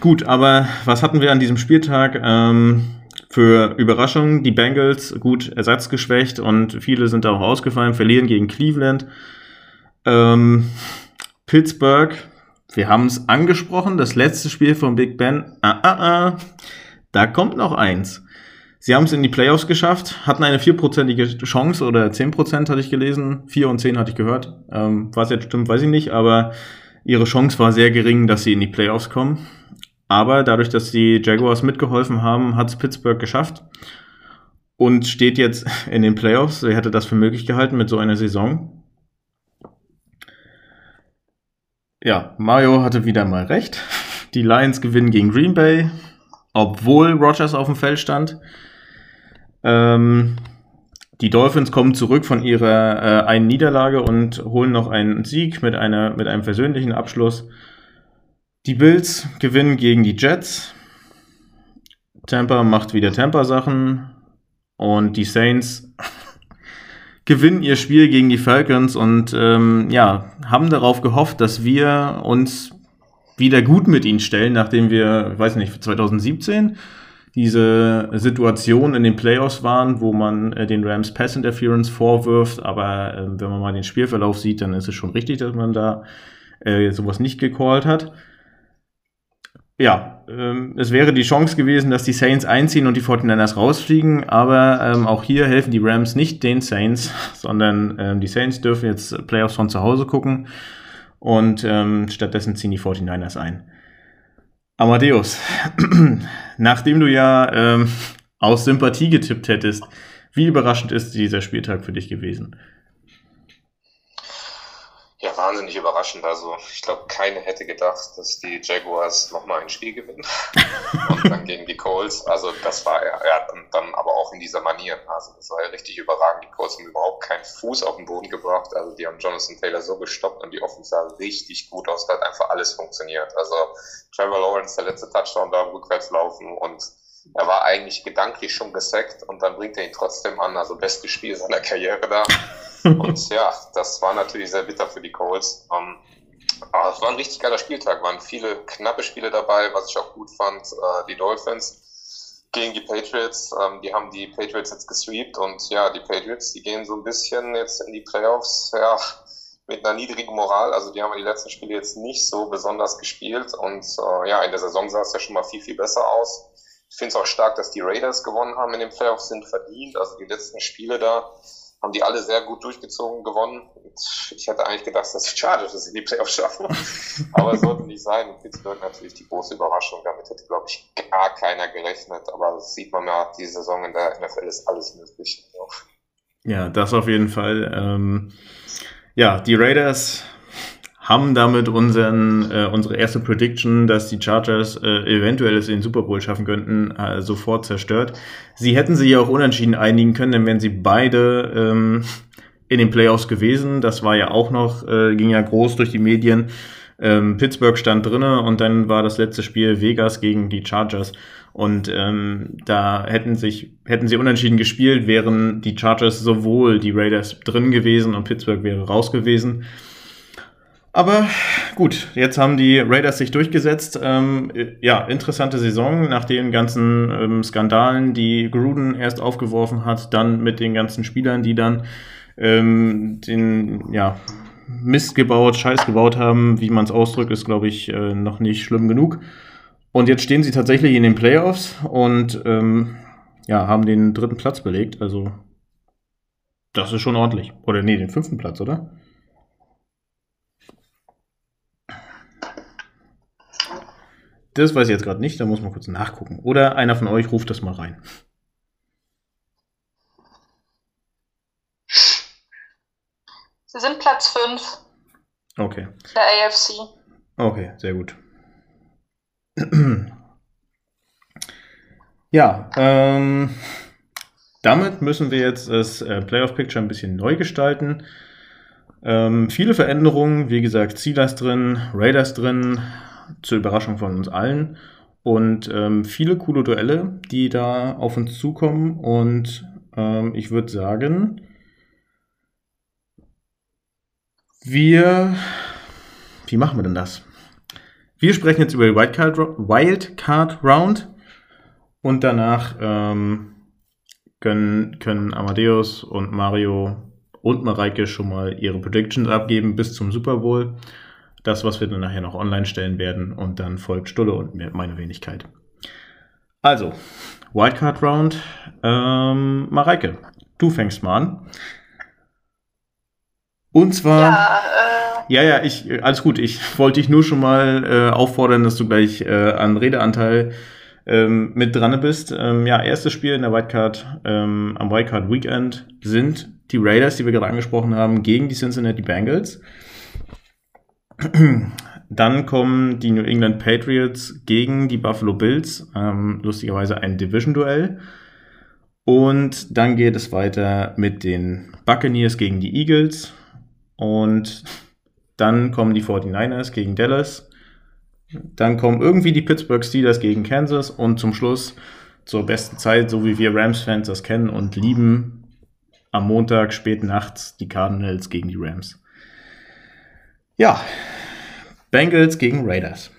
Gut, aber was hatten wir an diesem Spieltag? Ähm, für Überraschung, die Bengals gut ersatzgeschwächt und viele sind da auch ausgefallen, verlieren gegen Cleveland. Ähm, Pittsburgh, wir haben es angesprochen, das letzte Spiel von Big Ben. Ah, ah, ah. Da kommt noch eins. Sie haben es in die Playoffs geschafft, hatten eine vierprozentige Chance oder zehn Prozent hatte ich gelesen. Vier und zehn hatte ich gehört. Ähm, was jetzt stimmt, weiß ich nicht, aber ihre Chance war sehr gering, dass sie in die Playoffs kommen. Aber dadurch, dass die Jaguars mitgeholfen haben, hat es Pittsburgh geschafft und steht jetzt in den Playoffs. Er hätte das für möglich gehalten mit so einer Saison. Ja, Mario hatte wieder mal recht. Die Lions gewinnen gegen Green Bay, obwohl Rogers auf dem Feld stand. Ähm, die Dolphins kommen zurück von ihrer äh, einen Niederlage und holen noch einen Sieg mit, einer, mit einem versöhnlichen Abschluss. Die Bills gewinnen gegen die Jets. Tampa macht wieder Tampa-Sachen. Und die Saints gewinnen ihr Spiel gegen die Falcons und ähm, ja, haben darauf gehofft, dass wir uns wieder gut mit ihnen stellen, nachdem wir, ich weiß nicht, 2017 diese Situation in den Playoffs waren, wo man äh, den Rams Pass Interference vorwirft, aber äh, wenn man mal den Spielverlauf sieht, dann ist es schon richtig, dass man da äh, sowas nicht gecallt hat ja, ähm, es wäre die Chance gewesen, dass die Saints einziehen und die 49ers rausfliegen, aber ähm, auch hier helfen die Rams nicht den Saints, [LAUGHS] sondern ähm, die Saints dürfen jetzt Playoffs von zu Hause gucken und ähm, stattdessen ziehen die 49ers ein. Amadeus, [CLEARS THROAT] nachdem du ja ähm, aus Sympathie getippt hättest, wie überraschend ist dieser Spieltag für dich gewesen? Ja, wahnsinnig überraschend. Also ich glaube, keiner hätte gedacht, dass die Jaguars nochmal ein Spiel gewinnen. [LAUGHS] und dann gegen die Colts. Also das war ja, ja dann, dann aber auch in dieser Manier. Also das war ja richtig überragend. Die Colts haben überhaupt keinen Fuß auf den Boden gebracht. Also die haben Jonathan Taylor so gestoppt und die Offense sah richtig gut aus. Da hat einfach alles funktioniert. Also Trevor Lawrence, der letzte Touchdown da rückwärts laufen und er war eigentlich gedanklich schon gesackt und dann bringt er ihn trotzdem an. Also bestes Spiel seiner Karriere da. Und ja, das war natürlich sehr bitter für die Colts. Ähm, aber es war ein richtig geiler Spieltag, waren viele knappe Spiele dabei, was ich auch gut fand. Äh, die Dolphins gegen die Patriots, ähm, die haben die Patriots jetzt gesweept und ja, die Patriots, die gehen so ein bisschen jetzt in die Playoffs, ja, mit einer niedrigen Moral. Also die haben die letzten Spiele jetzt nicht so besonders gespielt und äh, ja, in der Saison sah es ja schon mal viel, viel besser aus. Ich finde es auch stark, dass die Raiders gewonnen haben in den Playoffs, sind verdient. Also die letzten Spiele da haben die alle sehr gut durchgezogen, gewonnen. Ich hätte eigentlich gedacht, dass die Chargers es in die Playoffs schaffen. [LAUGHS] Aber es sollte nicht sein. Und Pittsburgh natürlich die große Überraschung. Damit hätte, glaube ich, gar keiner gerechnet. Aber das sieht man ja, die Saison in der NFL ist alles möglich. Ja, das auf jeden Fall. Ähm, ja, die Raiders haben damit unseren, äh, unsere erste Prediction, dass die Chargers äh, eventuell es in den Super Bowl schaffen könnten, äh, sofort zerstört. Sie hätten sich ja auch unentschieden einigen können, denn wären sie beide ähm, in den Playoffs gewesen. Das war ja auch noch, äh, ging ja groß durch die Medien. Ähm, Pittsburgh stand drinnen und dann war das letzte Spiel Vegas gegen die Chargers. Und ähm, da hätten sich hätten sie unentschieden gespielt, wären die Chargers sowohl die Raiders drin gewesen und Pittsburgh wäre raus gewesen. Aber gut, jetzt haben die Raiders sich durchgesetzt. Ähm, ja, interessante Saison nach den ganzen ähm, Skandalen, die Gruden erst aufgeworfen hat, dann mit den ganzen Spielern, die dann ähm, den ja, Mist gebaut, Scheiß gebaut haben, wie man es ausdrückt, ist, glaube ich, äh, noch nicht schlimm genug. Und jetzt stehen sie tatsächlich in den Playoffs und ähm, ja, haben den dritten Platz belegt. Also, das ist schon ordentlich. Oder nee, den fünften Platz, oder? Das weiß ich jetzt gerade nicht, da muss man kurz nachgucken. Oder einer von euch ruft das mal rein. Sie sind Platz 5. Okay. Der AFC. Okay, sehr gut. [CLEARS THROAT] ja, ähm, damit müssen wir jetzt das äh, Playoff Picture ein bisschen neu gestalten. Ähm, viele Veränderungen, wie gesagt, Steelers drin, Raiders drin, zur Überraschung von uns allen. Und ähm, viele coole Duelle, die da auf uns zukommen. Und ähm, ich würde sagen, wir. Wie machen wir denn das? Wir sprechen jetzt über die Wildcard, Wildcard Round und danach ähm, können, können Amadeus und Mario und Mareike schon mal ihre Predictions abgeben bis zum Super Bowl. Das, was wir dann nachher noch online stellen werden. Und dann folgt Stulle und meine Wenigkeit. Also, Wildcard Round. Ähm, Mareike, du fängst mal an. Und zwar. Ja, äh, ja, ja, ich, alles gut. Ich wollte dich nur schon mal äh, auffordern, dass du gleich äh, an Redeanteil ähm, mit dran bist. Ähm, ja, erstes Spiel in der Wildcard, ähm, am Wildcard Weekend sind die Raiders, die wir gerade angesprochen haben, gegen die Cincinnati Bengals. Dann kommen die New England Patriots gegen die Buffalo Bills. Ähm, lustigerweise ein Division-Duell. Und dann geht es weiter mit den Buccaneers gegen die Eagles. Und dann kommen die 49ers gegen Dallas. Dann kommen irgendwie die Pittsburgh Steelers gegen Kansas. Und zum Schluss zur besten Zeit, so wie wir Rams-Fans das kennen und lieben, am Montag spät nachts die Cardinals gegen die Rams. Ja, Bengals gegen Raiders.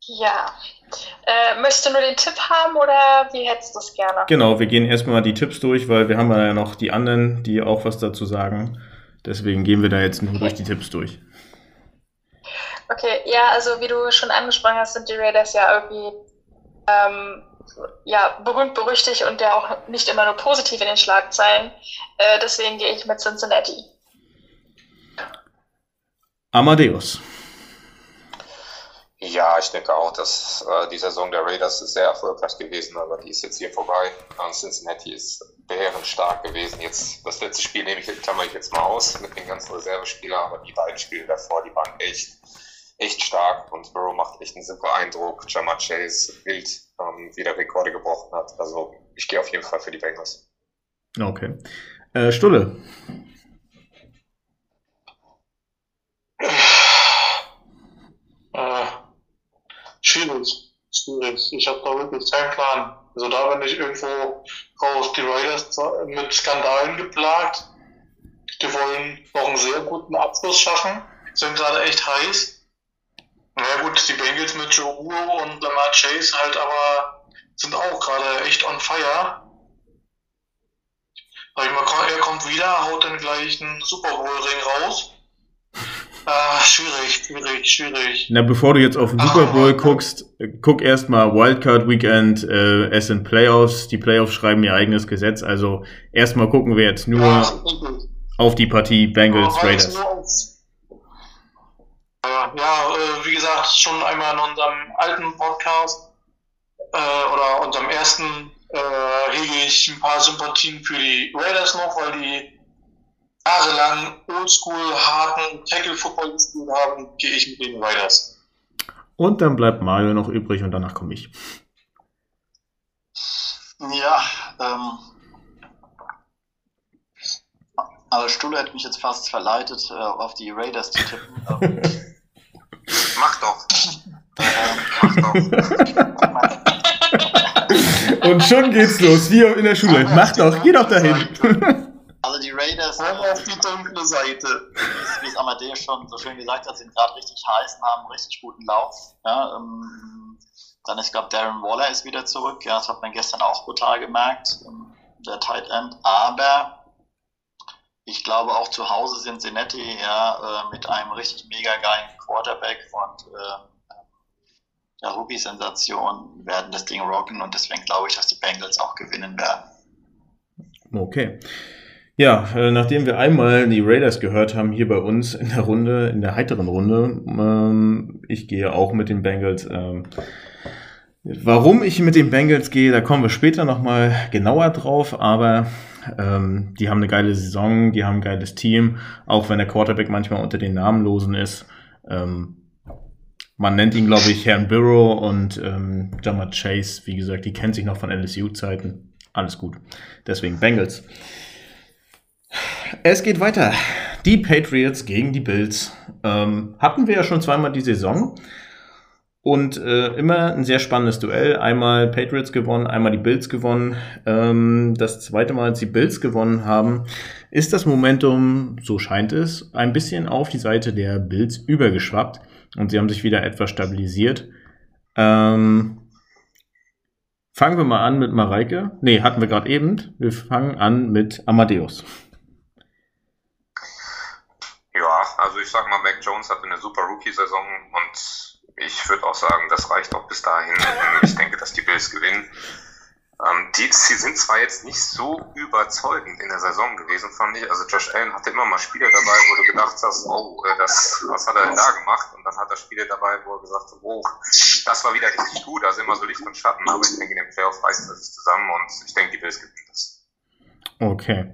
Ja. Äh, möchtest du nur den Tipp haben oder wie hättest du es gerne? Genau, wir gehen erstmal die Tipps durch, weil wir haben ja noch die anderen, die auch was dazu sagen. Deswegen gehen wir da jetzt nur okay. durch die Tipps durch. Okay, ja, also wie du schon angesprochen hast, sind die Raiders ja irgendwie ähm, ja, berühmt, berüchtigt und ja auch nicht immer nur positiv in den Schlagzeilen. Äh, deswegen gehe ich mit Cincinnati. Amadeus. Ja, ich denke auch, dass äh, die Saison der Raiders ist sehr erfolgreich gewesen, aber die ist jetzt hier vorbei. Cincinnati ist bärenstark gewesen. Jetzt das letzte Spiel nehme ich, klammer ich jetzt mal aus mit den ganzen Reservespielern, aber die beiden Spiele davor, die waren echt, echt stark und Burrow macht echt einen super Eindruck. Jamar Chase wild ähm, wieder Rekorde gebrochen hat. Also ich gehe auf jeden Fall für die Bengals. Okay. Äh, Stulle. Äh, schwierig. Schwierig. Ich habe da wirklich keinen Plan. Also da bin ich irgendwo raus. Die Raiders mit Skandalen geplagt. Die wollen noch einen sehr guten Abschluss schaffen. Sind gerade echt heiß. Na ja, gut, die Bengals mit Joe Burrow und Lamar Chase halt aber sind auch gerade echt on fire. Sag ich mal, er kommt wieder, haut dann gleich einen Super Bowl Ring raus. Ah, schwierig, schwierig, schwierig. Na, bevor du jetzt auf den Super Bowl guckst, äh, guck erstmal Wildcard Weekend, äh, es sind Playoffs. Die Playoffs schreiben ihr eigenes Gesetz. Also erstmal gucken wir jetzt nur Ja, auf die Partie Bengals jetzt Raiders. Ja, ja äh, wie gesagt, schon einmal in unserem alten Podcast äh, oder unserem ersten äh, hege ich ein paar Sympathien für die Raiders noch, weil die jahrelang oldschool, harten Tackle-Football gespielt haben, gehe ich mit den Raiders. Und dann bleibt Mario noch übrig und danach komme ich. Ja, ähm. Aber Stulle hat mich jetzt fast verleitet, äh, auf die Raiders zu tippen. [LAUGHS] Ähm, Mach doch. Mach [LAUGHS] doch. Und schon geht's los, wie in der Schule. Mach doch, geh doch dahin. Also die Raiders, äh, auf die dunkle Seite. wie es Amadeus schon so schön gesagt hat, sind gerade richtig heiß und haben einen richtig guten Lauf. Ja, ähm, dann ist, glaube Darren Waller ist wieder zurück. Ja, das hat man gestern auch brutal gemerkt. Ähm, der Tight End. Aber ich glaube auch zu Hause sind Cincinnati ja äh, mit einem richtig mega geilen Quarterback und äh, der Rookie-Sensation werden das Ding rocken und deswegen glaube ich, dass die Bengals auch gewinnen werden. Okay. Ja, äh, nachdem wir einmal die Raiders gehört haben hier bei uns in der Runde, in der heiteren Runde, ähm, ich gehe auch mit den Bengals. Ähm, warum ich mit den Bengals gehe, da kommen wir später nochmal genauer drauf, aber ähm, die haben eine geile Saison, die haben ein geiles Team, auch wenn der Quarterback manchmal unter den Namenlosen ist. Ähm, man nennt ihn, glaube ich, Herrn Burrow und ähm, Jamar Chase, wie gesagt, die kennt sich noch von LSU-Zeiten. Alles gut. Deswegen Bengals. Es geht weiter. Die Patriots gegen die Bills. Ähm, hatten wir ja schon zweimal die Saison. Und äh, immer ein sehr spannendes Duell. Einmal Patriots gewonnen, einmal die Bills gewonnen. Ähm, das zweite Mal, als die Bills gewonnen haben, ist das Momentum, so scheint es, ein bisschen auf die Seite der Bills übergeschwappt. Und sie haben sich wieder etwas stabilisiert. Ähm, fangen wir mal an mit Mareike. Nee, hatten wir gerade eben. Wir fangen an mit Amadeus. Ja, also ich sag mal, Mac Jones hatte eine super Rookie-Saison und ich würde auch sagen, das reicht auch bis dahin. Ich denke, dass die Bills gewinnen. Ähm, die, sie sind zwar jetzt nicht so überzeugend in der Saison gewesen, fand ich. Also Josh Allen hatte immer mal Spiele dabei, wo du gedacht hast, oh, äh, das, was hat er denn da gemacht? Und dann hat er Spiele dabei, wo er gesagt hat, oh, das war wieder richtig gut. Also immer so Licht und Schatten. Aber ich denke, in den Playoffs reißt das sich zusammen und ich denke, die Bills gewinnen das. Okay.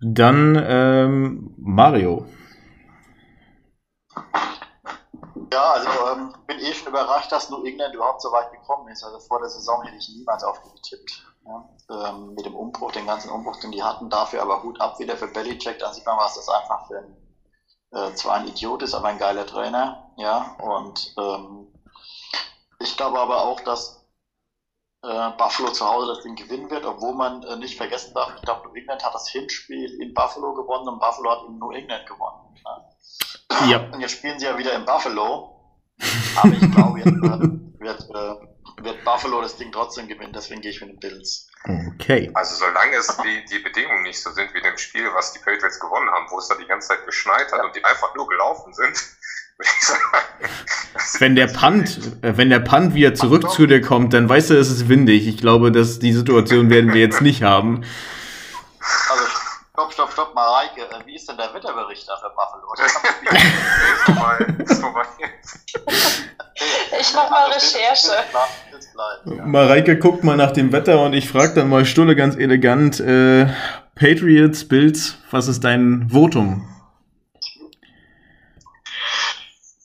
Dann ähm, Mario. Ja, also ähm, bin eh schon überrascht, dass New England überhaupt so weit gekommen ist. Also vor der Saison hätte ich niemals auf die getippt. Ja? Ähm, mit dem Umbruch, den ganzen Umbruch, den die hatten, dafür aber Hut ab wieder für Belichick. Da sieht man, was das einfach für ein, äh, zwar ein Idiot ist, aber ein geiler Trainer. Ja, und ähm, ich glaube aber auch, dass äh, Buffalo zu Hause das Ding gewinnen wird, obwohl man äh, nicht vergessen darf, ich glaube, New England hat das Hinspiel in Buffalo gewonnen und Buffalo hat in New England gewonnen. Ja? Ja. Und jetzt spielen sie ja wieder in Buffalo. Aber ich glaube, jetzt äh, wird, äh, wird Buffalo das Ding trotzdem gewinnen. Deswegen gehe ich mit den Bills. Okay. Also solange es die, die Bedingungen nicht so sind wie in dem Spiel, was die Patriots gewonnen haben, wo es da die ganze Zeit geschneit hat und die einfach nur gelaufen sind, [LAUGHS] würde ich sagen. das Wenn der Punt, äh, wenn der Punt wieder zurück zu dir kommt, dann weißt du, es ist windig. Ich glaube, dass die Situation werden wir jetzt nicht haben. Also, stopp, stopp, stopp, Mareike. Äh, wie ist denn der Wetterbericht da für Buffalo? Das kann man Nee, ist vorbei, ist vorbei. Ich mach mal Recherche. Mareike guckt mal nach dem Wetter und ich frage dann mal Stulle ganz elegant, äh, Patriots, Bills, was ist dein Votum?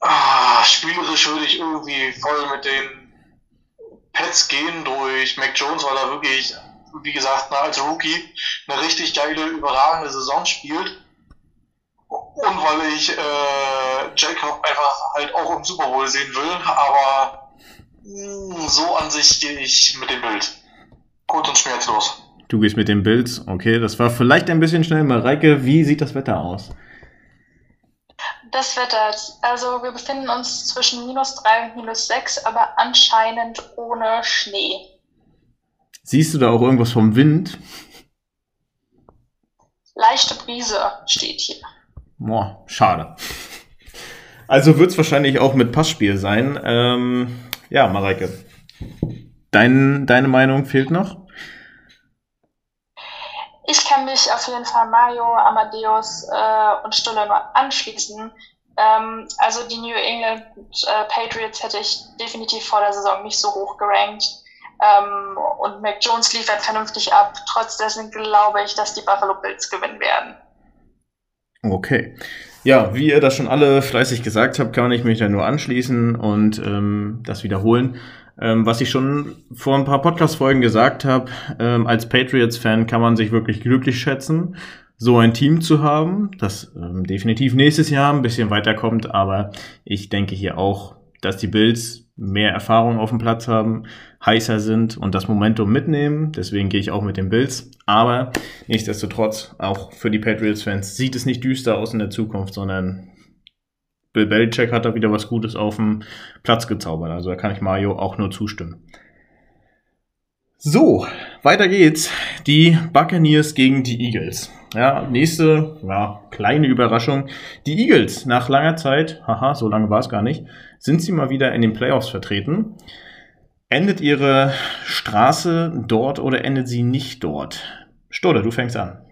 Ah, spielerisch würde ich irgendwie voll mit den Pets gehen durch Mac Jones, weil er wirklich, wie gesagt, na, als Rookie eine richtig geile, überragende Saison spielt. Und weil ich äh, Jacob einfach halt auch im Super Bowl sehen will, aber mh, so an sich gehe ich mit dem Bild. Kurz und schmerzlos. Du gehst mit den Bills, okay, das war vielleicht ein bisschen schnell. Mareike, wie sieht das Wetter aus? Das Wetter, also wir befinden uns zwischen minus 3 und minus 6, aber anscheinend ohne Schnee. Siehst du da auch irgendwas vom Wind? Leichte Brise steht hier. Boah, schade. Also wird es wahrscheinlich auch mit Passspiel sein. Ähm, ja, Mareike. Dein, deine Meinung fehlt noch? Ich kann mich auf jeden Fall Mario, Amadeus äh, und Stulle nur anschließen. Ähm, also die New England äh, Patriots hätte ich definitiv vor der Saison nicht so hoch gerankt. Ähm, und Mac Jones liefert vernünftig ab. Trotz dessen glaube ich, dass die Buffalo Bills gewinnen werden. Okay. Ja, wie ihr das schon alle fleißig gesagt habt, kann ich mich da nur anschließen und ähm, das wiederholen. Ähm, was ich schon vor ein paar Podcast-Folgen gesagt habe, ähm, als Patriots-Fan kann man sich wirklich glücklich schätzen, so ein Team zu haben, das ähm, definitiv nächstes Jahr ein bisschen weiterkommt, aber ich denke hier auch, dass die Bills mehr Erfahrung auf dem Platz haben, heißer sind und das Momentum mitnehmen. Deswegen gehe ich auch mit den Bills. Aber nichtsdestotrotz, auch für die Patriots-Fans sieht es nicht düster aus in der Zukunft, sondern Bill Belichick hat da wieder was Gutes auf dem Platz gezaubert. Also da kann ich Mario auch nur zustimmen. So, weiter geht's. Die Buccaneers gegen die Eagles. Ja, nächste, ja, kleine Überraschung. Die Eagles, nach langer Zeit, haha, so lange war es gar nicht, sind sie mal wieder in den Playoffs vertreten. Endet ihre Straße dort oder endet sie nicht dort? Stoder, du fängst an.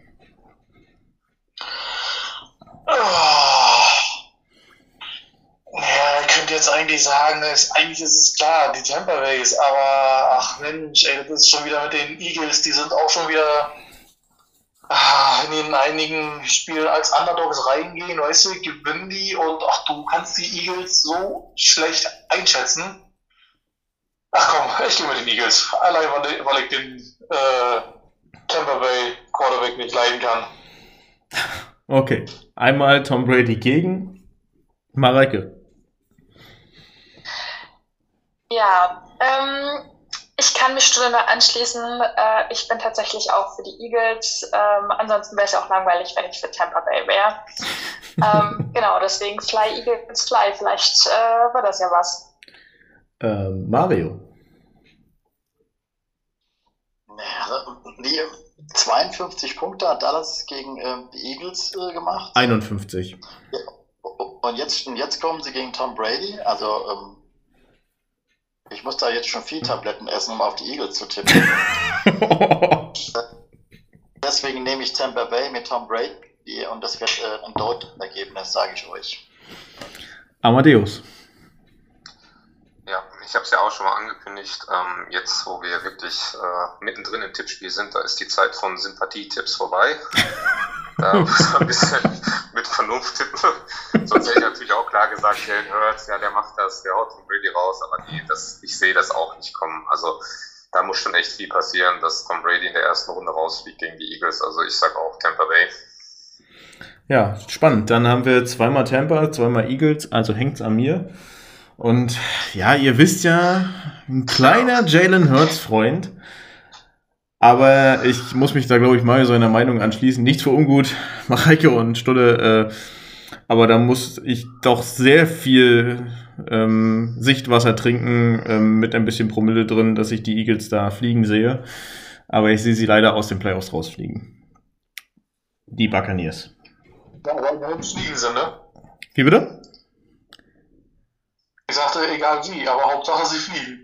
jetzt eigentlich sagen, ist, eigentlich ist es klar, die Tampa Rays, aber ach Mensch, ey, das ist schon wieder mit den Eagles, die sind auch schon wieder in den einigen Spielen als Underdogs reingehen, weißt du, gewinnen die und ach, du kannst die Eagles so schlecht einschätzen. Ach komm, ich gehe mit den Eagles. Allein weil, weil ich den äh, Tampa Bay Quarterback nicht leiden kann. Okay, einmal Tom Brady gegen Mareike. Ja, ähm, ich kann mich Stunde anschließen. Äh, ich bin tatsächlich auch für die Eagles. Ähm, ansonsten wäre es ja auch langweilig, wenn ich für Tampa Bay wäre. [LAUGHS] ähm, genau, deswegen Fly Eagles Fly. Vielleicht äh, wird das ja was. Ähm, Mario. Die 52 Punkte hat Dallas gegen ähm, die Eagles äh, gemacht. 51. Ja. Und jetzt, jetzt kommen sie gegen Tom Brady. Also ähm, ich muss da jetzt schon viel Tabletten essen, um auf die Eagles zu tippen. [LAUGHS] Deswegen nehme ich Tampa Bay mit Tom Brady und das wird äh, ein deutliches Ergebnis, sage ich euch. Amadeus. Ich habe es ja auch schon mal angekündigt. Ähm, jetzt, wo wir wirklich äh, mittendrin im Tippspiel sind, da ist die Zeit von Sympathietipps vorbei. [LAUGHS] da muss man ein bisschen mit Vernunft tippen. Sonst hätte ich natürlich auch klar gesagt, Jalen Hurts, ja, der macht das, der haut Tom Brady raus, aber nee, das, ich sehe das auch nicht kommen. Also da muss schon echt viel passieren, dass Tom Brady in der ersten Runde rausfliegt gegen die Eagles. Also ich sage auch Tampa Bay. Ja, spannend. Dann haben wir zweimal Tampa, zweimal Eagles, also hängt es an mir. Und ja, ihr wisst ja, ein kleiner Jalen Hurts Freund. Aber ich muss mich da, glaube ich, mal so einer Meinung anschließen. Nichts für ungut, [LAUGHS] Mareike und Stulle. Äh, aber da muss ich doch sehr viel ähm, Sichtwasser trinken ähm, mit ein bisschen Promille drin, dass ich die Eagles da fliegen sehe. Aber ich sehe sie leider aus den Playoffs rausfliegen. Die Buccaneers. Ja, aber fliegen sie, ne? Wie bitte? Ich sagte, egal wie, aber Hauptsache sie fliegen.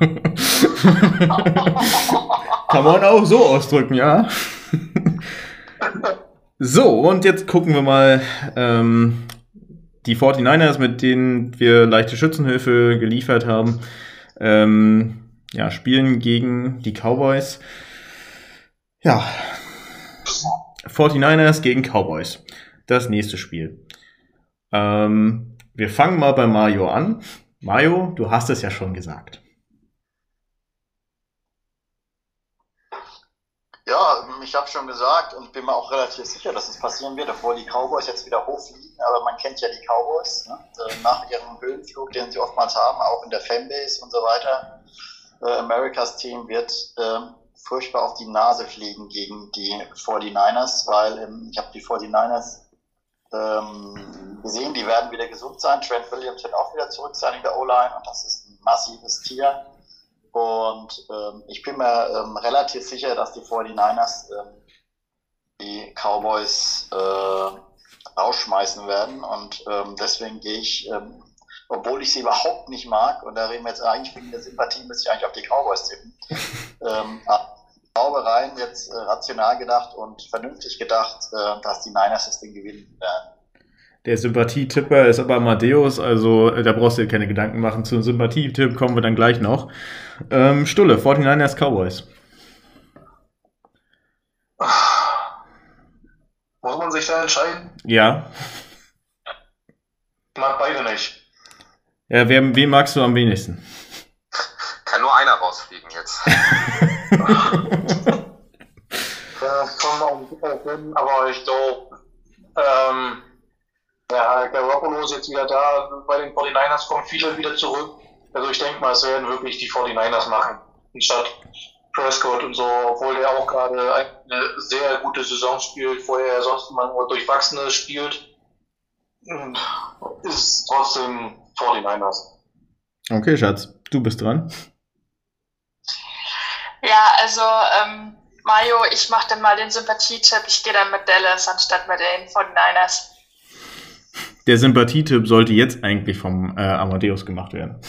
[LAUGHS] Kann man auch so ausdrücken, ja. [LAUGHS] so, und jetzt gucken wir mal ähm, die 49ers, mit denen wir leichte Schützenhilfe geliefert haben, ähm, ja, spielen gegen die Cowboys. Ja, 49ers gegen Cowboys. Das nächste Spiel. Ähm, wir fangen mal bei Mario an. Mario, du hast es ja schon gesagt. Ja, ich habe schon gesagt und bin mir auch relativ sicher, dass es passieren wird, obwohl die Cowboys jetzt wieder hochfliegen. Aber man kennt ja die Cowboys ne? Äh, nach ihrem Höhenflug, den sie oftmals haben, auch in der Fanbase und so weiter. Äh, Americas Team wird äh, furchtbar auf die Nase fliegen gegen die 49ers, weil ähm, ich habe die 49ers ähm, gesehen, die werden wieder gesund sein. Trent Williams wird auch wieder zurück sein in der O-Line und das ist ein massives Tier. Und ähm, ich bin mir ähm, relativ sicher, dass die 49ers ähm, die Cowboys äh, rausschmeißen werden. Und ähm, deswegen gehe ich, ähm, obwohl ich sie überhaupt nicht mag, und da reden wir jetzt eigentlich wegen der Sympathie, müsste ich eigentlich auf die Cowboys tippen. [LAUGHS] glaube rein, jetzt äh, rational gedacht und vernünftig gedacht, äh, dass die Niners das Ding gewinnen werden. Der Sympathietipper ist aber Amadeus, also äh, da brauchst du dir keine Gedanken machen. Zum Sympathietipp kommen wir dann gleich noch. Ähm, Stulle, 49ers Cowboys. Muss man sich da entscheiden? Ja. Ich mag beide nicht. Ja, wer, wen magst du am wenigsten? Kann nur einer rausfliegen jetzt. [LAUGHS] ja, kann man auch hin, aber ich glaube, ähm, ja, Garoppolo ist jetzt wieder da. Bei den 49ers kommen viele wieder zurück. Also ich denke mal, es werden wirklich die 49ers machen, anstatt Prescott und so, obwohl der auch gerade eine sehr gute Saison spielt, vorher er sonst immer nur durchwachsene spielt, ist trotzdem 49ers. Okay, Schatz, du bist dran. Ja, also ähm, Mario, ich mache dann mal den Sympathietipp. Ich gehe dann mit Dallas anstatt mit den 49ers. Der Sympathietipp sollte jetzt eigentlich vom äh, Amadeus gemacht werden.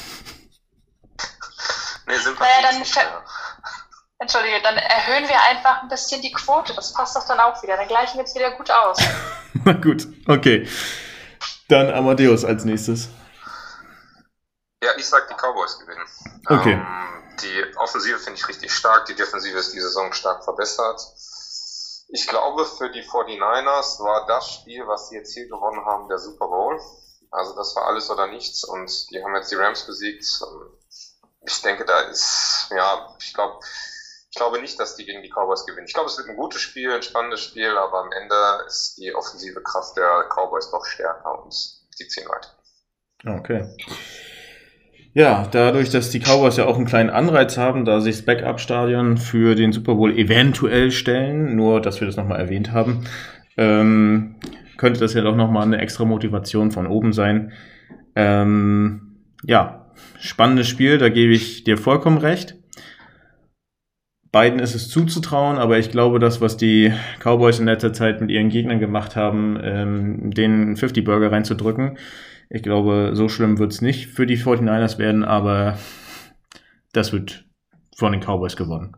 Nee. Naja, dann, Entschuldige, dann erhöhen wir einfach ein bisschen die Quote. Das passt doch dann auch wieder. Dann gleichen wir jetzt wieder gut aus. [LAUGHS] Na gut, okay. Dann Amadeus als nächstes. Ja, ich sag, die Cowboys gewinnen. Okay. Ähm, die Offensive finde ich richtig stark. Die Defensive ist die Saison stark verbessert. Ich glaube, für die 49ers war das Spiel, was sie jetzt hier gewonnen haben, der Super Bowl. Also das war alles oder nichts und die haben jetzt die Rams besiegt. Ich denke, da ist, ja, ich glaube, ich glaube nicht, dass die gegen die Cowboys gewinnen. Ich glaube, es wird ein gutes Spiel, ein spannendes Spiel, aber am Ende ist die offensive Kraft der Cowboys doch stärker und die ziehen weiter. Okay. Ja, dadurch, dass die Cowboys ja auch einen kleinen Anreiz haben, da sich das Backup-Stadion für den Super Bowl eventuell stellen, nur dass wir das nochmal erwähnt haben, ähm, könnte das ja doch nochmal eine extra Motivation von oben sein. Ähm, ja, spannendes Spiel, da gebe ich dir vollkommen recht. Beiden ist es zuzutrauen, aber ich glaube, das, was die Cowboys in letzter Zeit mit ihren Gegnern gemacht haben, ähm, den 50-Burger reinzudrücken, ich glaube, so schlimm wird es nicht für die 49ers werden, aber das wird von den Cowboys gewonnen.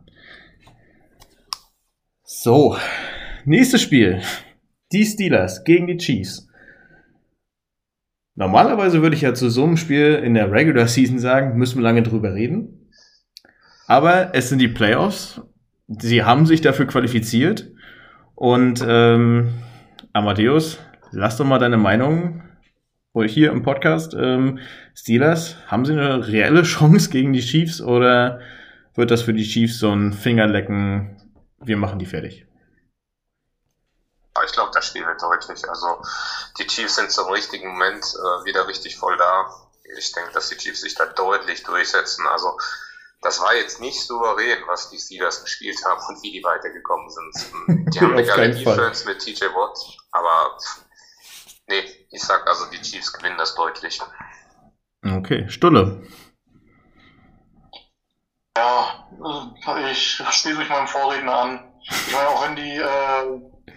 So, nächstes Spiel. Die Steelers gegen die Chiefs. Normalerweise würde ich ja zu so einem Spiel in der Regular Season sagen, müssen wir lange drüber reden. Aber es sind die Playoffs. Sie haben sich dafür qualifiziert. Und ähm, Amadeus, lass doch mal deine Meinung hier im Podcast, ähm, Steelers, haben sie eine reelle Chance gegen die Chiefs oder wird das für die Chiefs so ein Fingerlecken, wir machen die fertig? Ich glaube, das Spiel wird deutlich. Also die Chiefs sind zum richtigen Moment äh, wieder richtig voll da. Ich denke, dass die Chiefs sich da deutlich durchsetzen. Also das war jetzt nicht souverän, was die Steelers gespielt haben und wie die weitergekommen sind. [LAUGHS] Die haben eine geile Defense mit TJ Watt, aber Nee, ich sag also, die Chiefs gewinnen das deutlich. Okay, Stulle. Ja, äh, ich schließe mich meinem Vorredner an. Ich meine, auch wenn die, äh,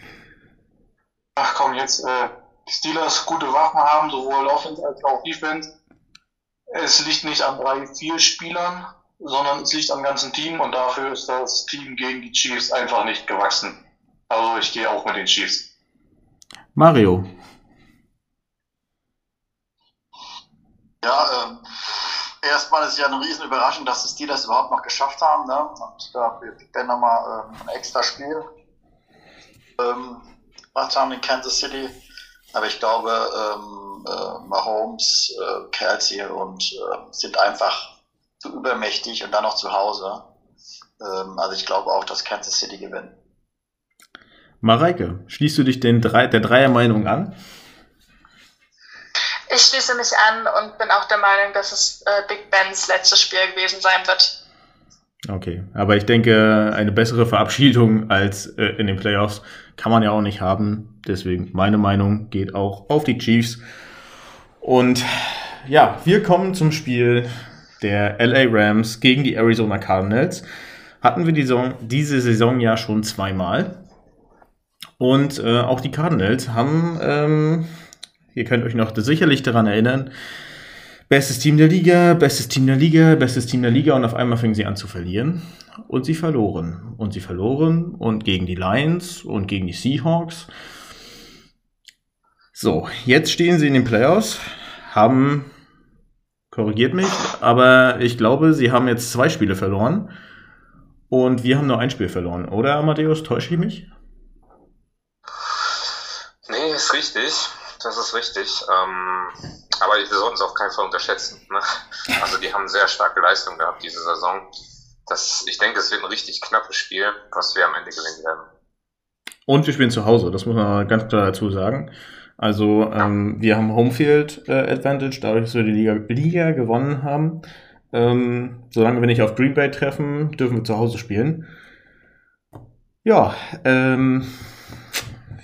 ach komm, jetzt, äh, die Steelers gute Waffen haben, sowohl Offense als auch Defense, es liegt nicht an drei, vier Spielern, sondern es liegt am ganzen Team und dafür ist das Team gegen die Chiefs einfach nicht gewachsen. Also ich gehe auch mit den Chiefs. Mario. Ja, ähm, erstmal ist es ja eine riesen Überraschung, dass die das überhaupt noch geschafft haben. Ne? Und da dann nochmal ähm, ein extra Spiel. Ähm, was haben in Kansas City? Aber ich glaube, ähm, äh, Mahomes, äh, Kelsey und äh, sind einfach zu übermächtig und dann noch zu Hause. Ähm, also ich glaube auch, dass Kansas City gewinnt. Mareike, schließt du dich den drei, der Dreier-Meinung an? Ich schließe mich an und bin auch der Meinung, dass es äh, Big Bens letztes Spiel gewesen sein wird. Okay, aber ich denke, eine bessere Verabschiedung als äh, in den Playoffs kann man ja auch nicht haben. Deswegen meine Meinung geht auch auf die Chiefs. Und ja, wir kommen zum Spiel der LA Rams gegen die Arizona Cardinals. Hatten wir die Saison, diese Saison ja schon zweimal. Und äh, auch die Cardinals haben, ähm, ihr könnt euch noch sicherlich daran erinnern, bestes Team der Liga, bestes Team der Liga, bestes Team der Liga und auf einmal fingen sie an zu verlieren. Und sie verloren. Und sie verloren und gegen die Lions und gegen die Seahawks. So, jetzt stehen sie in den Playoffs, haben, korrigiert mich, aber ich glaube, sie haben jetzt zwei Spiele verloren. Und wir haben nur ein Spiel verloren, oder Amadeus? Täusche ich mich? Nee, ist richtig. Das ist richtig. Ähm, aber wir sollten es auf keinen Fall unterschätzen. Ne? Also die haben sehr starke Leistung gehabt diese Saison. Das, ich denke, es wird ein richtig knappes Spiel, was wir am Ende gewinnen werden. Und wir spielen zu Hause, das muss man ganz klar dazu sagen. Also ähm, wir haben Homefield äh, Advantage, dadurch, dass wir die Liga, Liga gewonnen haben. Ähm, solange wir nicht auf Green Bay treffen, dürfen wir zu Hause spielen. Ja, ähm,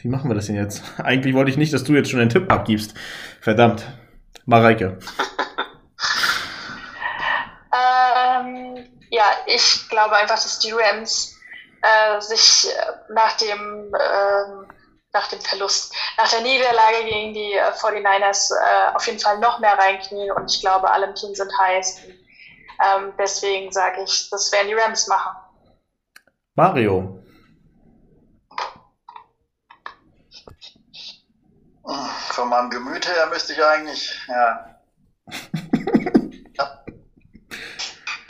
wie machen wir das denn jetzt? [LAUGHS] Eigentlich wollte ich nicht, dass du jetzt schon einen Tipp abgibst. Verdammt. Mareike. [LAUGHS] ähm, ja, ich glaube einfach, dass die Rams äh, sich äh, nach dem, äh, nach dem Verlust, nach der Niederlage gegen die äh, 49ers äh, auf jeden Fall noch mehr reinknien und ich glaube, alle im Team sind heiß. Ähm, deswegen sage ich, das werden die Rams machen. Mario. Von meinem Gemüt her müsste ich eigentlich, ja. [LAUGHS]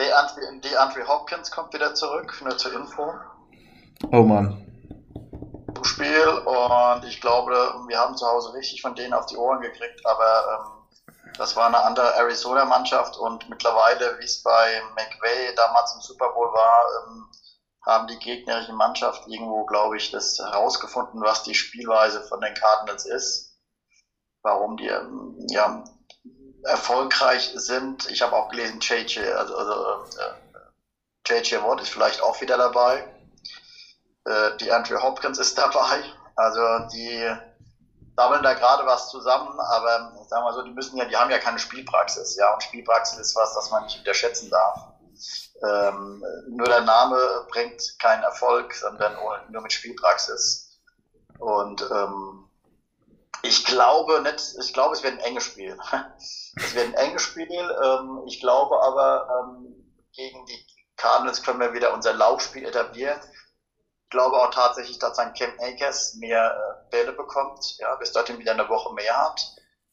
Die, die Andre Hopkins kommt wieder zurück, nur zur Info. Oh Mann. Spiel und ich glaube, wir haben zu Hause richtig von denen auf die Ohren gekriegt, aber ähm, das war eine andere Arizona-Mannschaft und mittlerweile, wie es bei McVay damals im Super Bowl war, ähm, haben die gegnerischen Mannschaft irgendwo, glaube ich, das herausgefunden, was die Spielweise von den Cardinals ist, warum die ähm, ja, erfolgreich sind. Ich habe auch gelesen, JJ, also, also äh, JJ Watt ist vielleicht auch wieder dabei. Äh, die Andrew Hopkins ist [LAUGHS] dabei. Also die sammeln da gerade was zusammen, aber sagen wir so, die müssen ja, die haben ja keine Spielpraxis, ja, und Spielpraxis ist was, das man nicht unterschätzen darf. Ähm, nur der Name bringt keinen Erfolg, sondern nur mit Spielpraxis. Und ähm, ich glaube nicht, ich glaube, es wird ein enges Spiel. [LAUGHS] es wird ein enges Spiel. Ähm, ich glaube aber, ähm, gegen die Cardinals können wir wieder unser Laufspiel etablieren. Ich glaube auch tatsächlich, dass ein Cam Akers mehr äh, Bälle bekommt, ja, bis dorthin wieder eine Woche mehr hat.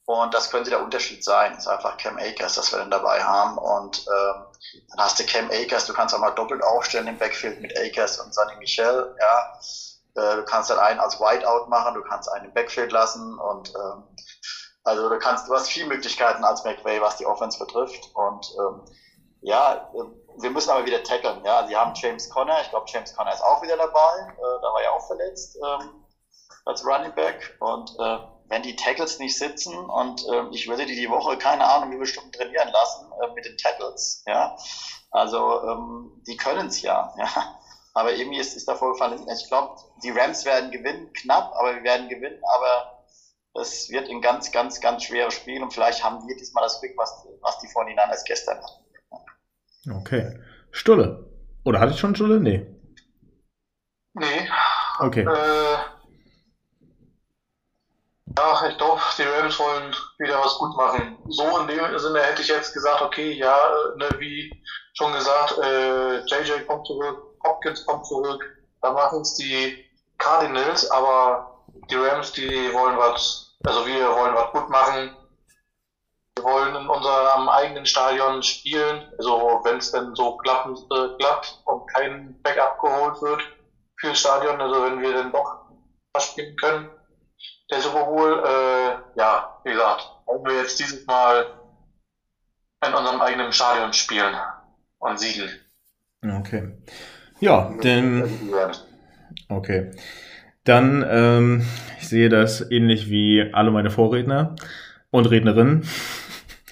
Und das könnte der Unterschied sein. Ist einfach Cam Akers, das wir dann dabei haben. Und ähm, dann hast du Cam Akers, du kannst auch mal doppelt aufstellen im Backfield mit Akers und Sonny Michel, ja. Äh, du kannst dann einen als Whiteout machen, du kannst einen im Backfield lassen und ähm, also du kannst, du hast viele Möglichkeiten als McVay, was die Offense betrifft. Und ähm, ja, äh, wir müssen aber wieder tackeln. Ja, sie haben James Conner, ich glaube James Conner ist auch wieder dabei, äh, da war ja auch verletzt ähm, als Running Back und äh, wenn die Tackles nicht sitzen und äh, ich würde die die Woche, keine Ahnung, wie Stunden trainieren lassen äh, mit den Tackles, ja, also ähm, die können es ja, [LAUGHS] ja, aber irgendwie ist, ist da vorgefallen, ich glaube, die Rams werden gewinnen, knapp, aber wir werden gewinnen, aber es wird ein ganz, ganz, ganz schweres Spiel und vielleicht haben wir diesmal das Glück, was, was die 49ers gestern hatten. Okay. Stulle. Oder hatte ich schon Stulle? Nee. Nee. Okay. Äh, ja, ich glaube, die Rams wollen wieder was gut machen. So in dem Sinne hätte ich jetzt gesagt, okay, ja, ne, wie schon gesagt, äh, JJ kommt zurück, Hopkins kommt zurück, da machen es die Cardinals, aber die Rams, die wollen was, also wir wollen was gut machen. Wir wollen in unserem eigenen Stadion spielen, also wenn es denn so klappen, äh, klappt und kein Backup geholt wird fürs Stadion, also wenn wir dann doch was spielen können der Super Bowl, äh, ja, wie gesagt, wollen wir jetzt dieses Mal in unserem eigenen Stadion spielen und siegen. Okay. Ja, denn. Okay. Dann, ähm, ich sehe das ähnlich wie alle meine Vorredner und Rednerinnen.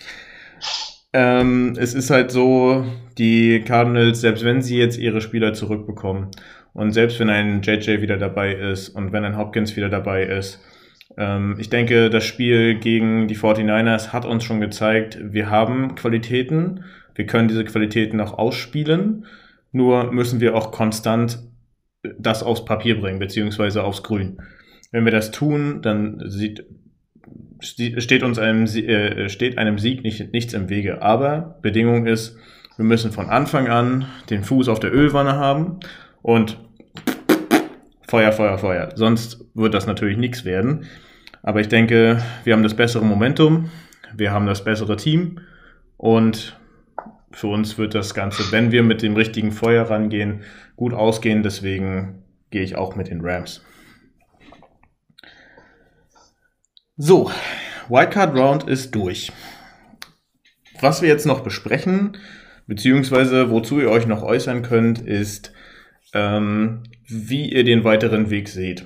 [LAUGHS] ähm, es ist halt so, die Cardinals, selbst wenn sie jetzt ihre Spieler zurückbekommen und selbst wenn ein JJ wieder dabei ist und wenn ein Hopkins wieder dabei ist, ähm, ich denke, das Spiel gegen die 49ers hat uns schon gezeigt, wir haben Qualitäten, wir können diese Qualitäten auch ausspielen, nur müssen wir auch konstant das aufs Papier bringen, beziehungsweise aufs Grün. Wenn wir das tun, dann sieht, steht uns einem, äh, steht einem Sieg nicht, nichts im Wege. Aber Bedingung ist, wir müssen von Anfang an den Fuß auf der Ölwanne haben und Feuer, Feuer, Feuer. Sonst wird das natürlich nichts werden. Aber ich denke, wir haben das bessere Momentum, wir haben das bessere Team und für uns wird das Ganze, wenn wir mit dem richtigen Feuer rangehen, gut ausgehen. Deswegen gehe ich auch mit den Rams. So, Wildcard Round ist durch. Was wir jetzt noch besprechen, beziehungsweise wozu ihr euch noch äußern könnt, ist, ähm, wie ihr den weiteren Weg seht.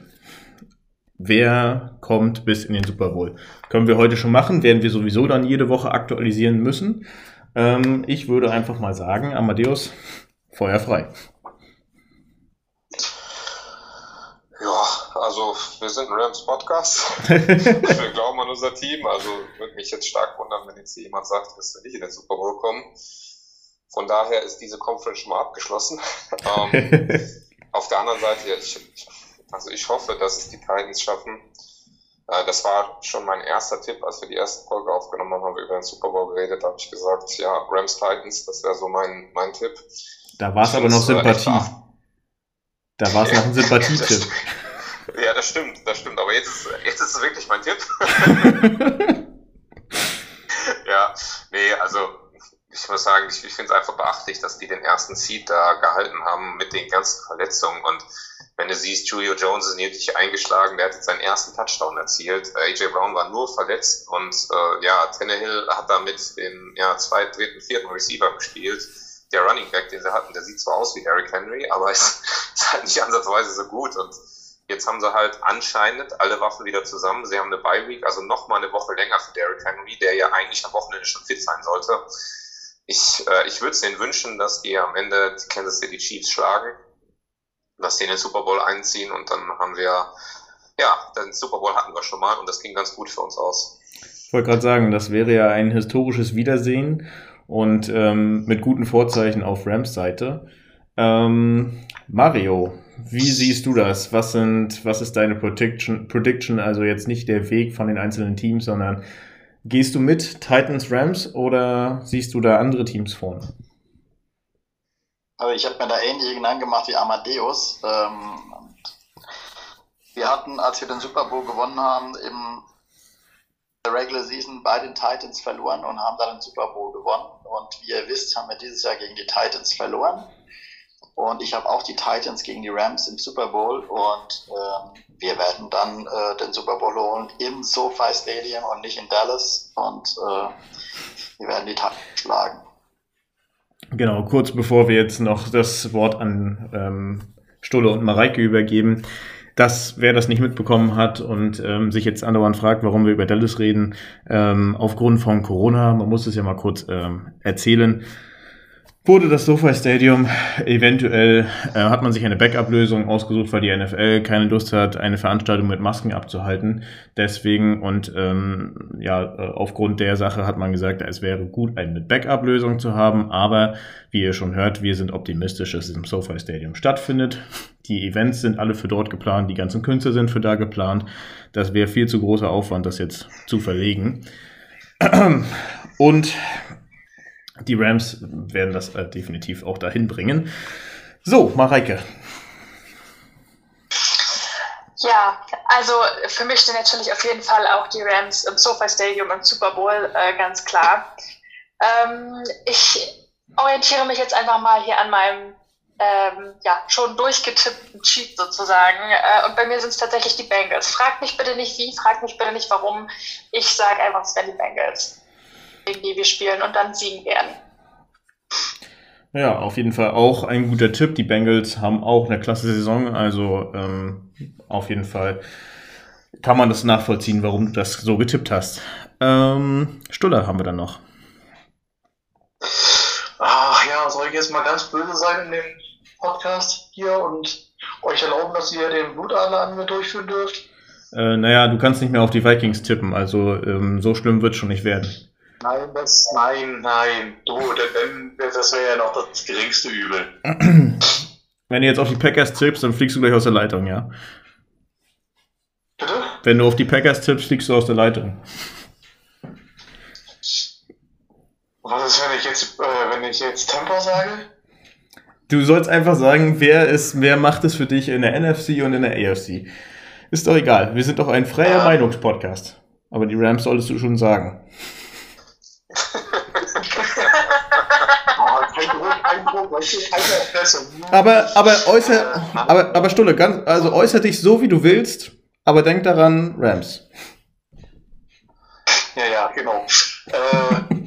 Wer kommt bis in den Super Bowl? Können wir heute schon machen, werden wir sowieso dann jede Woche aktualisieren müssen. Ähm, ich würde einfach mal sagen, Amadeus, Feuer frei. Ja, also wir sind ein Rams Podcast. [LAUGHS] wir glauben an unser Team. Also würde mich jetzt stark wundern, wenn jetzt jemand sagt, dass wir nicht in den Super Bowl kommen. Von daher ist diese Conference schon mal abgeschlossen. [LAUGHS] ähm, auf der anderen Seite, ich, also ich hoffe, dass es die Titans schaffen. Äh, das war schon mein erster Tipp, als wir die erste Folge aufgenommen haben, haben wir über den Super Bowl geredet, da habe ich gesagt, ja, Rams Titans, das wäre so mein, mein Tipp. Da war es aber noch Sympathie. Da war es noch ein [LAUGHS] Sympathietipp. Ja, das stimmt, das stimmt. Aber jetzt, jetzt ist es wirklich mein Tipp. [LAUGHS] ja, nee, also ich muss sagen, ich, ich finde es einfach beachtlich, dass die den ersten Seed da gehalten haben mit den ganzen Verletzungen. Und wenn du siehst, Julio Jones ist nötig eingeschlagen, der hat jetzt seinen ersten Touchdown erzielt. Äh, AJ Brown war nur verletzt und äh, ja, Tannehill hat da mit dem ja, zweiten, dritten, vierten Receiver gespielt. Der Running Back, den sie hatten, der sieht zwar aus wie Derrick Henry, aber ist, [LAUGHS] ist halt nicht ansatzweise so gut. Und Jetzt haben sie halt anscheinend alle Waffen wieder zusammen. Sie haben eine Bye Week, also noch mal eine Woche länger für Derrick Henry, der ja eigentlich am Wochenende schon fit sein sollte. Ich, äh, ich würde es denen wünschen, dass die am Ende die Kansas City Chiefs schlagen, dass sie in den Super Bowl einziehen und dann haben wir, ja, den Super Bowl hatten wir schon mal und das ging ganz gut für uns aus. Ich wollte gerade sagen, das wäre ja ein historisches Wiedersehen und ähm, mit guten Vorzeichen auf Rams Seite. Ähm, Mario, wie siehst du das? Was sind, was ist deine Prediction, Prediction? Also jetzt nicht der Weg von den einzelnen Teams, sondern gehst du mit Titans Rams oder siehst du da andere Teams vorne? Also ich habe mir da ähnliche Gedanken gemacht wie Amadeus. Ähm, wir hatten, als wir den Super Bowl gewonnen haben, im Regular Season bei den Titans verloren und haben dann den Super Bowl gewonnen. Und wie ihr wisst, haben wir dieses Jahr gegen die Titans verloren. Und ich habe auch die Titans gegen die Rams im Super Bowl und ähm, wir werden dann äh, den Super Bowl holen im SoFi Stadium und nicht in Dallas und äh, wir werden die Titans schlagen. Genau, kurz bevor wir jetzt noch das Wort an ähm, Stulle und Mareike übergeben. Das, wer das nicht mitbekommen hat und ähm, sich jetzt andauernd fragt, warum wir über Dallas reden, ähm, aufgrund von Corona, man muss es ja mal kurz ähm, erzählen, wurde das SoFi Stadium eventuell, äh, hat man sich eine Backup-Lösung ausgesucht, weil die NFL keine Lust hat, eine Veranstaltung mit Masken abzuhalten. Deswegen und ähm, ja, äh, aufgrund der Sache hat man gesagt, es wäre gut, eine Backup-Lösung zu haben. Aber wie ihr schon hört, wir sind optimistisch, dass es im SoFi Stadium stattfindet. Die Events sind alle für dort geplant, die ganzen Künste sind für da geplant. Das wäre viel zu großer Aufwand, das jetzt zu verlegen. [CLEARS THROAT] Und die Rams werden das äh, definitiv auch dahin bringen. So, Mareike. Ja, also für mich sind natürlich auf jeden Fall auch die Rams im SoFi Stadium im Super Bowl äh, ganz klar. Ähm, ich orientiere mich jetzt einfach mal hier an meinem ähm, ja, schon durchgetippten Cheat sozusagen. Äh, und bei mir sind es tatsächlich die Bengals. Fragt mich bitte nicht wie, fragt mich bitte nicht warum. Ich sage einfach, es werden die Bengals die wir spielen und dann siegen werden. Ja, auf jeden Fall auch ein guter Tipp. Die Bengals haben auch eine klasse Saison, also ähm, auf jeden Fall kann man das nachvollziehen, warum du das so getippt hast. Ähm, Stuller haben wir dann noch. Ach ja, soll ich jetzt mal ganz böse sein in dem Podcast hier und euch erlauben, dass ihr den Blutadler an mir durchführen dürft? Äh, naja, du kannst nicht mehr auf die Vikings tippen, also ähm, so schlimm wird es schon nicht werden. Nein, das, nein, nein. Du, denn, das wäre ja noch das geringste Übel. Wenn du jetzt auf die Packers tippst, dann fliegst du gleich aus der Leitung, ja? Bitte? Wenn du auf die Packers tippst, fliegst du aus der Leitung. Was ist, wenn ich jetzt, äh, wenn ich jetzt Tampa sage? Du sollst einfach sagen, wer ist, wer macht es für dich in der NFC und in der AFC. Ist doch egal. Wir sind doch ein freier Ja. Meinungspodcast. Aber die Rams solltest du schon sagen. Ah, kein Druck, kein Druck, weißt du, keine Presse. Aber, aber äußer, aber, aber Stulle, ganz, also äußer dich so, wie du willst, aber denk daran, Rams. Ja, ja, genau. Äh,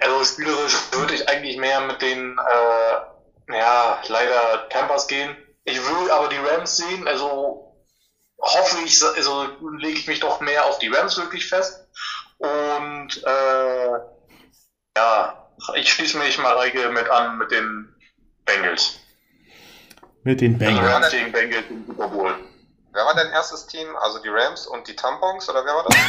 also spielerisch würde ich eigentlich mehr mit den, äh, ja, leider Tampers gehen. Ich will aber die Rams sehen, also hoffe ich, also lege ich mich doch mehr auf die Rams wirklich fest. Und äh, ja, ich schließe mich Mareike mit an mit den Bengals. Mit den Also Bengals. Rams gegen Bengals im Super Bowl. Wer war dein erstes Team? Also die Rams und die Tampons oder wer war das? [LAUGHS]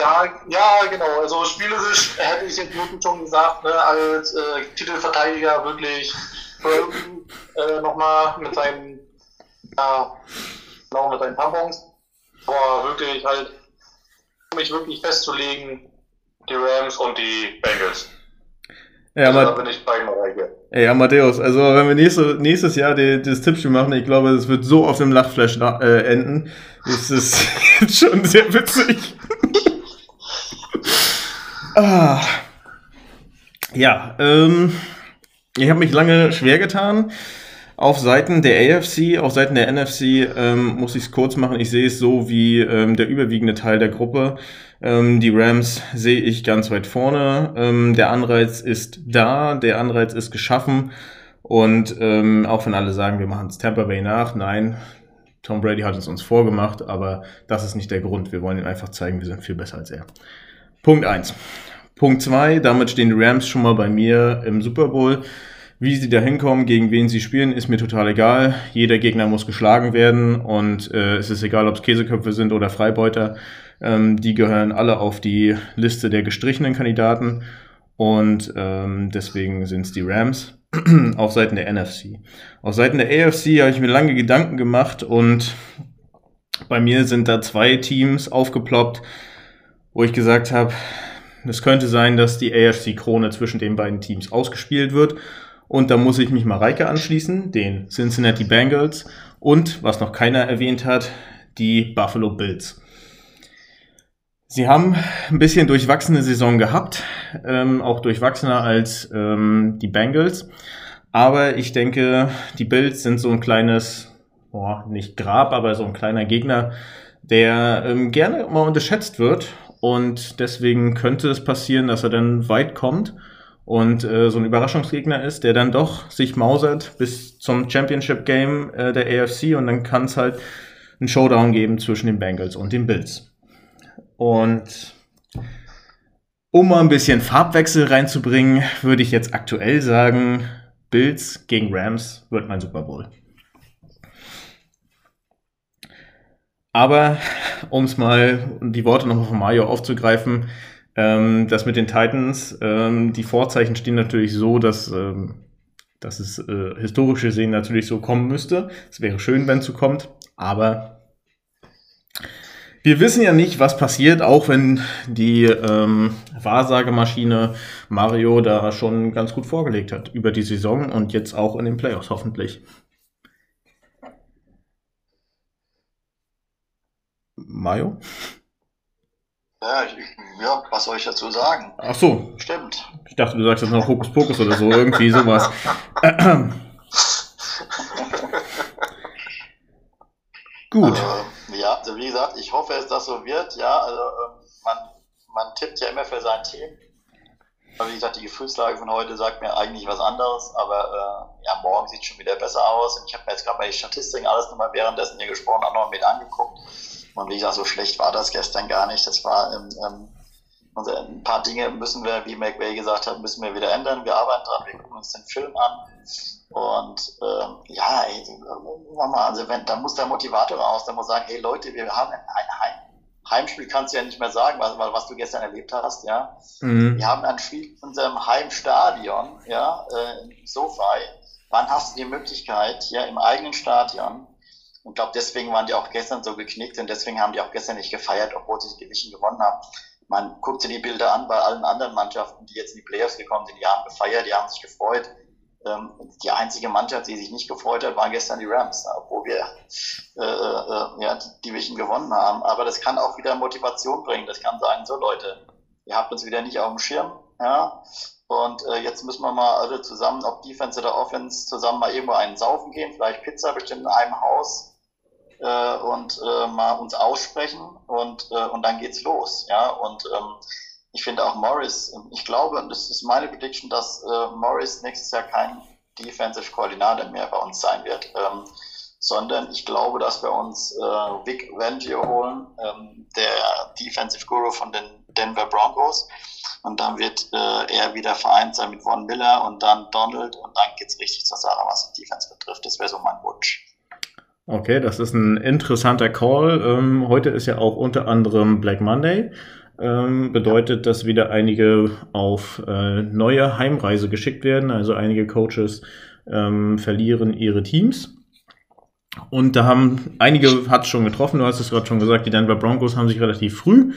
Ja, ja, genau. Also spielerisch hätte ich jetzt wirklich schon gesagt, ne, als äh, Titelverteidiger wirklich Burton, äh, nochmal mit seinen, ja, genau mit seinen Tampons. Aber wirklich halt, mich wirklich festzulegen, die Rams und die Bengals. Ja, Also da bin ich bei Mareike. ey, Amadeus, also wenn wir nächste, nächstes Jahr die, das Tippspiel machen, ich glaube, es wird so auf dem Lachflash äh, enden. Das ist [LAUGHS] jetzt schon sehr witzig. [LAUGHS] ah. Ja, ähm, ich habe mich lange schwer getan. Auf Seiten der AFC, auf Seiten der NFC ähm, muss ich es kurz machen. Ich sehe es so wie ähm, der überwiegende Teil der Gruppe. Ähm, die Rams sehe ich ganz weit vorne. Ähm, der Anreiz ist da, der Anreiz ist geschaffen. Und ähm, auch wenn alle sagen, wir machen es Tampa Bay nach, nein, Tom Brady hat es uns vorgemacht, aber das ist nicht der Grund. Wir wollen ihm einfach zeigen, wir sind viel besser als er. Punkt eins. Punkt zwei. damit stehen die Rams schon mal bei mir im Super Bowl. Wie sie da hinkommen, gegen wen sie spielen, ist mir total egal. Jeder Gegner muss geschlagen werden und äh, es ist egal, ob es Käseköpfe sind oder Freibeuter. Ähm, die gehören alle auf die Liste der gestrichenen Kandidaten und ähm, deswegen sind es die Rams [CLEARS THROAT] auf Seiten der NFC. Auf Seiten der AFC habe ich mir lange Gedanken gemacht und bei mir sind da zwei Teams aufgeploppt, wo ich gesagt habe, es könnte sein, dass die AFC-Krone zwischen den beiden Teams ausgespielt wird. Und da muss ich mich Mareike anschließen, den Cincinnati Bengals und, was noch keiner erwähnt hat, die Buffalo Bills. Sie haben ein bisschen durchwachsene Saison gehabt, ähm, auch durchwachsener als ähm, die Bengals. Aber ich denke, die Bills sind so ein kleines, boah, nicht Grab, aber so ein kleiner Gegner, der ähm, gerne mal unterschätzt wird. Und deswegen könnte es passieren, dass er dann weit kommt und äh, so ein Überraschungsgegner ist, der dann doch sich mausert bis zum Championship Game äh, der AFC und dann kann es halt einen Showdown geben zwischen den Bengals und den Bills. Und um mal ein bisschen Farbwechsel reinzubringen, würde ich jetzt aktuell sagen, Bills gegen Rams wird mein Super Bowl. Aber um es mal die Worte nochmal von Mario aufzugreifen, ähm, das mit den Titans, ähm, die Vorzeichen stehen natürlich so, dass, ähm, dass es äh, historisch gesehen natürlich so kommen müsste. Es wäre schön, wenn es so kommt, aber wir wissen ja nicht, was passiert, auch wenn die ähm, Wahrsagemaschine Mario da schon ganz gut vorgelegt hat über die Saison und jetzt auch in den Playoffs hoffentlich. Mario? Ja, ich, ja, was soll ich dazu sagen? Ach so, Stimmt. ich dachte, du sagst jetzt noch Hokus Pokus oder so, irgendwie sowas. [LAUGHS] Gut. Äh, ja, also wie gesagt, ich hoffe, dass das so wird. Ja, also ähm, man, man tippt ja immer für sein Team. Aber wie gesagt, die Gefühlslage von heute sagt mir eigentlich was anderes. Aber äh, ja, morgen sieht schon wieder besser aus. Und ich habe mir jetzt gerade mal die Statistiken alles nochmal währenddessen hier gesprochen auch noch mit angeguckt. Und wie gesagt, so schlecht war das gestern gar nicht. Das war ähm, also ein paar Dinge müssen wir, wie McVay gesagt hat, müssen wir wieder ändern. Wir arbeiten dran, wir gucken uns den Film an. Und ähm, ja, ey, mal, also wenn, da muss der Motivator raus, der muss sagen, hey Leute, wir haben ein Heim, Heimspiel kannst du ja nicht mehr sagen, was, was du gestern erlebt hast, ja. Mhm. Wir haben ein Spiel in unserem Heimstadion, ja, äh, im SoFi. Wann hast du die Möglichkeit, ja, im eigenen Stadion, und glaube, deswegen waren die auch gestern so geknickt und deswegen haben die auch gestern nicht gefeiert, obwohl sie die Division gewonnen haben. Man guckt sich die Bilder an bei allen anderen Mannschaften, die jetzt in die Playoffs gekommen sind, die haben gefeiert, die haben sich gefreut. Ähm, die einzige Mannschaft, die sich nicht gefreut hat, waren gestern die Rams, obwohl wir äh, äh, ja, die Division gewonnen haben. Aber das kann auch wieder Motivation bringen. Das kann sagen, so Leute, ihr habt uns wieder nicht auf dem Schirm. Ja? Und äh, jetzt müssen wir mal alle zusammen, ob Defense oder Offense, zusammen mal irgendwo einen saufen gehen, vielleicht Pizza bestimmt in einem Haus äh, und äh, mal uns aussprechen und, äh, und dann geht's los. Ja? Und ähm, ich finde auch Morris, ich glaube, und das ist meine Prediction, dass äh, Morris nächstes Jahr kein Defensive Koordinator mehr bei uns sein wird, ähm, sondern ich glaube, dass wir uns äh, Vic Vangio holen, ähm, der Defensive Guru von den Denver Broncos. Und dann wird äh, er wieder vereint sein mit Von Miller und dann Donald und dann geht's richtig zur Sache, was die Defense betrifft. Das wäre so mein Wunsch. Okay, das ist ein interessanter Call. Ähm, heute ist ja auch unter anderem Black Monday ähm, bedeutet, dass wieder einige auf äh, neue Heimreise geschickt werden. Also einige Coaches ähm, verlieren ihre Teams. Und da haben einige hat schon getroffen, du hast es gerade schon gesagt, die Denver Broncos haben sich relativ früh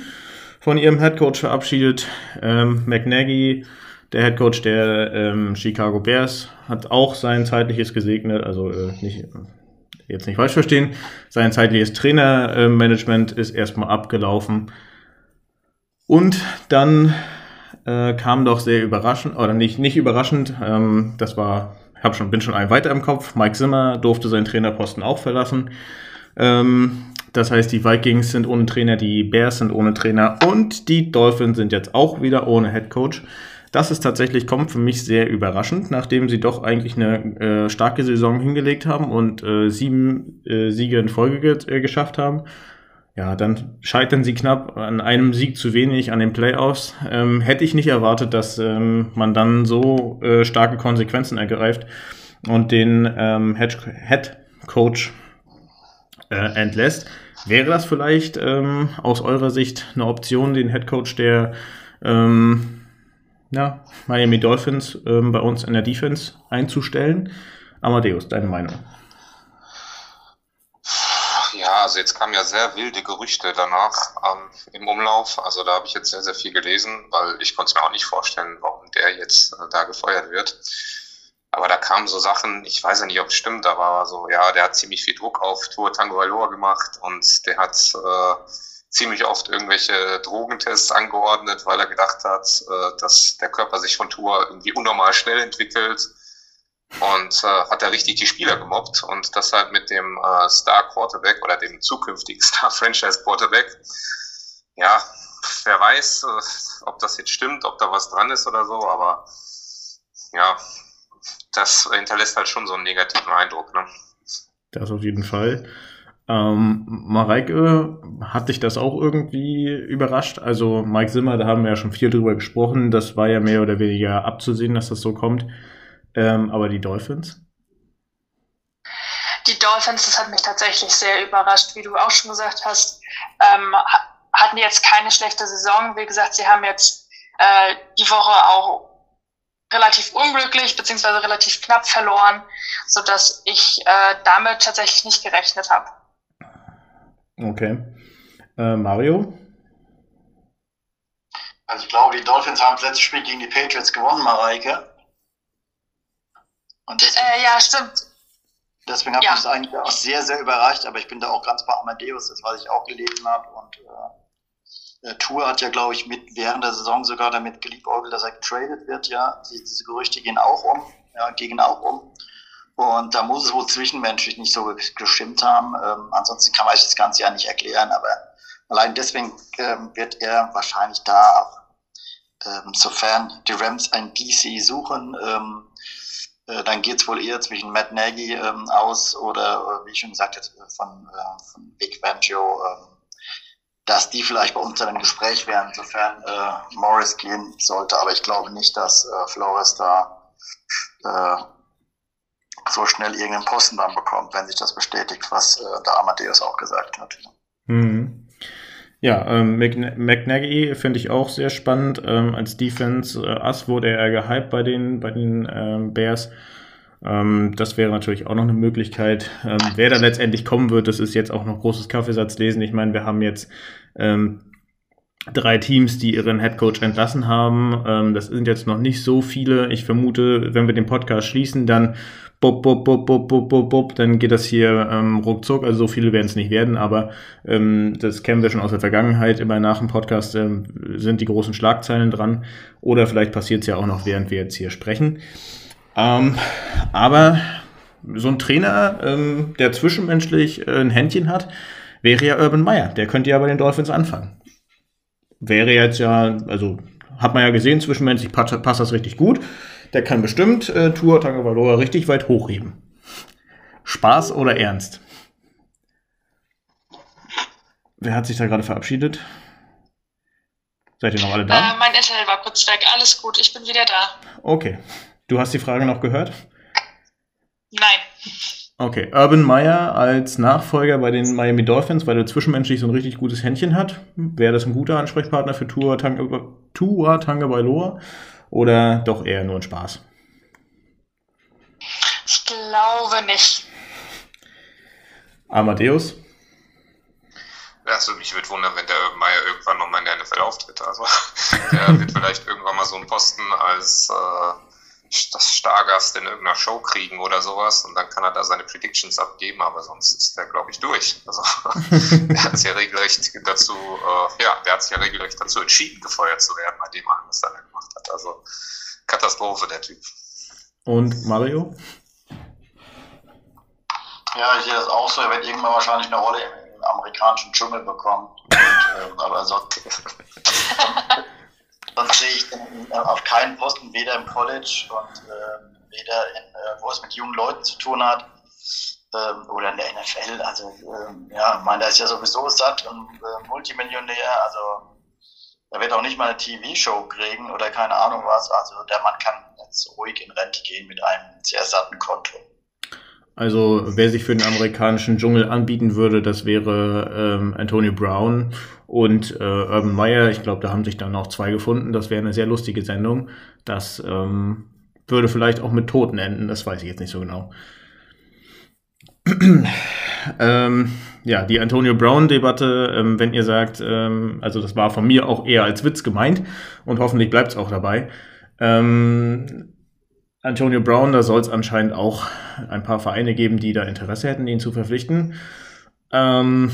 von ihrem Headcoach verabschiedet. Ähm, McNaggy, der Headcoach der ähm, Chicago Bears, hat auch sein zeitliches gesegnet, also äh, nicht jetzt nicht falsch verstehen, sein zeitliches Trainermanagement ist erstmal abgelaufen. Und dann äh, kam doch sehr überraschend, oder nicht, nicht überraschend, ähm, das war, hab schon, bin schon ein weiter im Kopf, Mike Zimmer durfte seinen Trainerposten auch verlassen. Ähm, das heißt, die Vikings sind ohne Trainer, die Bears sind ohne Trainer und die Dolphins sind jetzt auch wieder ohne Head Coach. Das ist tatsächlich, kommt für mich sehr überraschend, nachdem sie doch eigentlich eine äh, starke Saison hingelegt haben und äh, sieben äh, Siege in Folge ge äh, geschafft haben ja, dann scheitern sie knapp an einem Sieg zu wenig an den Playoffs. Ähm, hätte ich nicht erwartet, dass ähm, man dann so äh, starke Konsequenzen ergreift und den ähm, Head, Head Coach äh, entlässt. Wäre das vielleicht ähm, aus eurer Sicht eine Option, den Head Coach der ähm, ja, Miami Dolphins ähm, bei uns in der Defense einzustellen? Amadeus, deine Meinung? Ja, also jetzt kamen ja sehr wilde Gerüchte danach ähm, im Umlauf. Also da habe ich jetzt sehr, sehr viel gelesen, weil ich konnte es mir auch nicht vorstellen, warum der jetzt äh, da gefeuert wird. Aber da kamen so Sachen, ich weiß ja nicht, ob es stimmt, aber so, ja, der hat ziemlich viel Druck auf Tour Tango Valor gemacht und der hat äh, ziemlich oft irgendwelche Drogentests angeordnet, weil er gedacht hat, äh, dass der Körper sich von Tour irgendwie unnormal schnell entwickelt und äh, hat da richtig die Spieler gemobbt und das halt mit dem äh, Star Quarterback oder dem zukünftigen [LAUGHS] Star Franchise Quarterback. Ja, wer weiß, äh, ob das jetzt stimmt, ob da was dran ist oder so, aber ja, das hinterlässt halt schon so einen negativen Eindruck. Ne? Das auf jeden Fall. Ähm, Mareike, hat dich das auch irgendwie überrascht? Also Mike Zimmer, da haben wir ja schon viel drüber gesprochen, das war ja mehr oder weniger abzusehen, dass das so kommt. Ähm, aber die Dolphins? Die Dolphins, das hat mich tatsächlich sehr überrascht, wie du auch schon gesagt hast. Ähm, hatten jetzt keine schlechte Saison. Wie gesagt, sie haben jetzt äh, die Woche auch relativ unglücklich beziehungsweise relativ knapp verloren, sodass ich äh, damit tatsächlich nicht gerechnet habe. Okay. Äh, Mario? Also ich glaube, die Dolphins haben das letzte Spiel gegen die Patriots gewonnen, Mareike. Und deswegen, äh, ja, stimmt. Deswegen habe ja. ich das eigentlich auch sehr, sehr überrascht, aber ich bin da auch ganz bei Amadeus, das was ich auch gelesen habe. Und äh, Tour hat ja, glaube ich, mit während der Saison sogar damit geliebäugelt, dass er getradet wird, ja. Diese Gerüchte gehen auch um, ja, gehen auch um. Und da muss es wohl zwischenmenschlich nicht so gestimmt haben. Ähm, ansonsten kann man sich das Ganze ja nicht erklären, aber allein deswegen ähm, wird er wahrscheinlich da auch, ähm, sofern die Rams ein DC suchen, ähm, äh, dann geht es wohl eher zwischen Matt Nagy ähm, aus oder, äh, wie ich schon gesagt habe, von, äh, von Big Banjo, äh, dass die vielleicht bei uns dann im Gespräch wären, insofern äh, Morris gehen sollte. Aber ich glaube nicht, dass äh, Flores da äh, so schnell irgendeinen Posten dann bekommt, wenn sich das bestätigt, was äh, der Amadeus auch gesagt hat. Mhm. Ja, ähm, McNaghy finde ich auch sehr spannend. Ähm, als Defense äh, wurde er gehypt bei den, bei den ähm, Bears. Ähm, das wäre natürlich auch noch eine Möglichkeit. Ähm, wer dann letztendlich kommen wird, das ist jetzt auch noch großes Kaffeesatz lesen. Ich meine, wir haben jetzt ähm, drei Teams, die ihren Headcoach entlassen haben. Ähm, das sind jetzt noch nicht so viele. Ich vermute, wenn wir den Podcast schließen, dann bop, bop, bop, bop, bop, bop, bop, dann geht das hier ähm, ruckzuck. Also so viele werden es nicht werden, aber ähm, das kennen wir schon aus der Vergangenheit. Immer nach dem Podcast ähm, sind die großen Schlagzeilen dran. Oder vielleicht passiert es ja auch noch, während wir jetzt hier sprechen. Ähm, aber so ein Trainer, ähm, der zwischenmenschlich äh, ein Händchen hat, wäre ja Urban Meyer. Der könnte ja bei den Dolphins anfangen wäre jetzt ja, also hat man ja gesehen, zwischenmenschlich passt, passt das richtig gut. Der kann bestimmt äh, Tour Tagovailoa richtig weit hochheben. Spaß oder Ernst? Wer hat sich da gerade verabschiedet? Seid ihr noch alle da? Äh, mein Internet war kurz weg. Alles gut, ich bin wieder da. Okay. Du hast die Frage noch gehört? Nein. Okay, Urban Meyer als Nachfolger bei den Miami Dolphins, weil er zwischenmenschlich so ein richtig gutes Händchen hat. Wäre das ein guter Ansprechpartner für Tua, Tanga, Tua Tagovailoa oder doch eher nur ein Spaß? Ich glaube nicht. Amadeus? Also mich würde wundern, wenn der Urban Meyer irgendwann nochmal in der NFL auftritt. Also [LAUGHS] der wird [LAUGHS] vielleicht irgendwann mal so einen Posten als äh, das Stargast in irgendeiner Show kriegen oder sowas und dann kann er da seine Predictions abgeben, aber sonst ist der, glaube ich, durch. Also [LAUGHS] der hat sich ja regelrecht dazu, äh, ja, der hat sich ja regelrecht dazu entschieden, gefeuert zu werden, bei dem allem, was er gemacht hat. Also Katastrophe, der Typ. Und Mario? Ja, ich sehe das auch so. Er wird irgendwann wahrscheinlich eine Rolle im amerikanischen Dschungel bekommen. Und, äh, aber sonst [LAUGHS] sonst sehe ich den äh, auf keinen Posten, weder im College und äh, weder in, äh, wo es mit jungen Leuten zu tun hat ähm, oder in der NFL. Also ähm, ja, meine, der ist ja sowieso satt und äh, Multimillionär. Also er wird auch nicht mal eine TV-Show kriegen oder keine Ahnung was. Also der Mann kann jetzt ruhig in Rente gehen mit einem sehr satten Konto. Also wer sich für den amerikanischen Dschungel anbieten würde, das wäre ähm, Antonio Brown und äh, Urban Meyer. Ich glaube, da haben sich dann noch zwei gefunden. Das wäre eine sehr lustige Sendung. Das ähm, würde vielleicht auch mit Toten enden, das weiß ich jetzt nicht so genau. [CLEARS THROAT] ähm, ja, die Antonio Brown-Debatte, ähm, wenn ihr sagt, ähm, also das war von mir auch eher als Witz gemeint und hoffentlich bleibt es auch dabei. Ähm, Antonio Brown, da soll es anscheinend auch ein paar Vereine geben, die da Interesse hätten, ihn zu verpflichten. Ähm,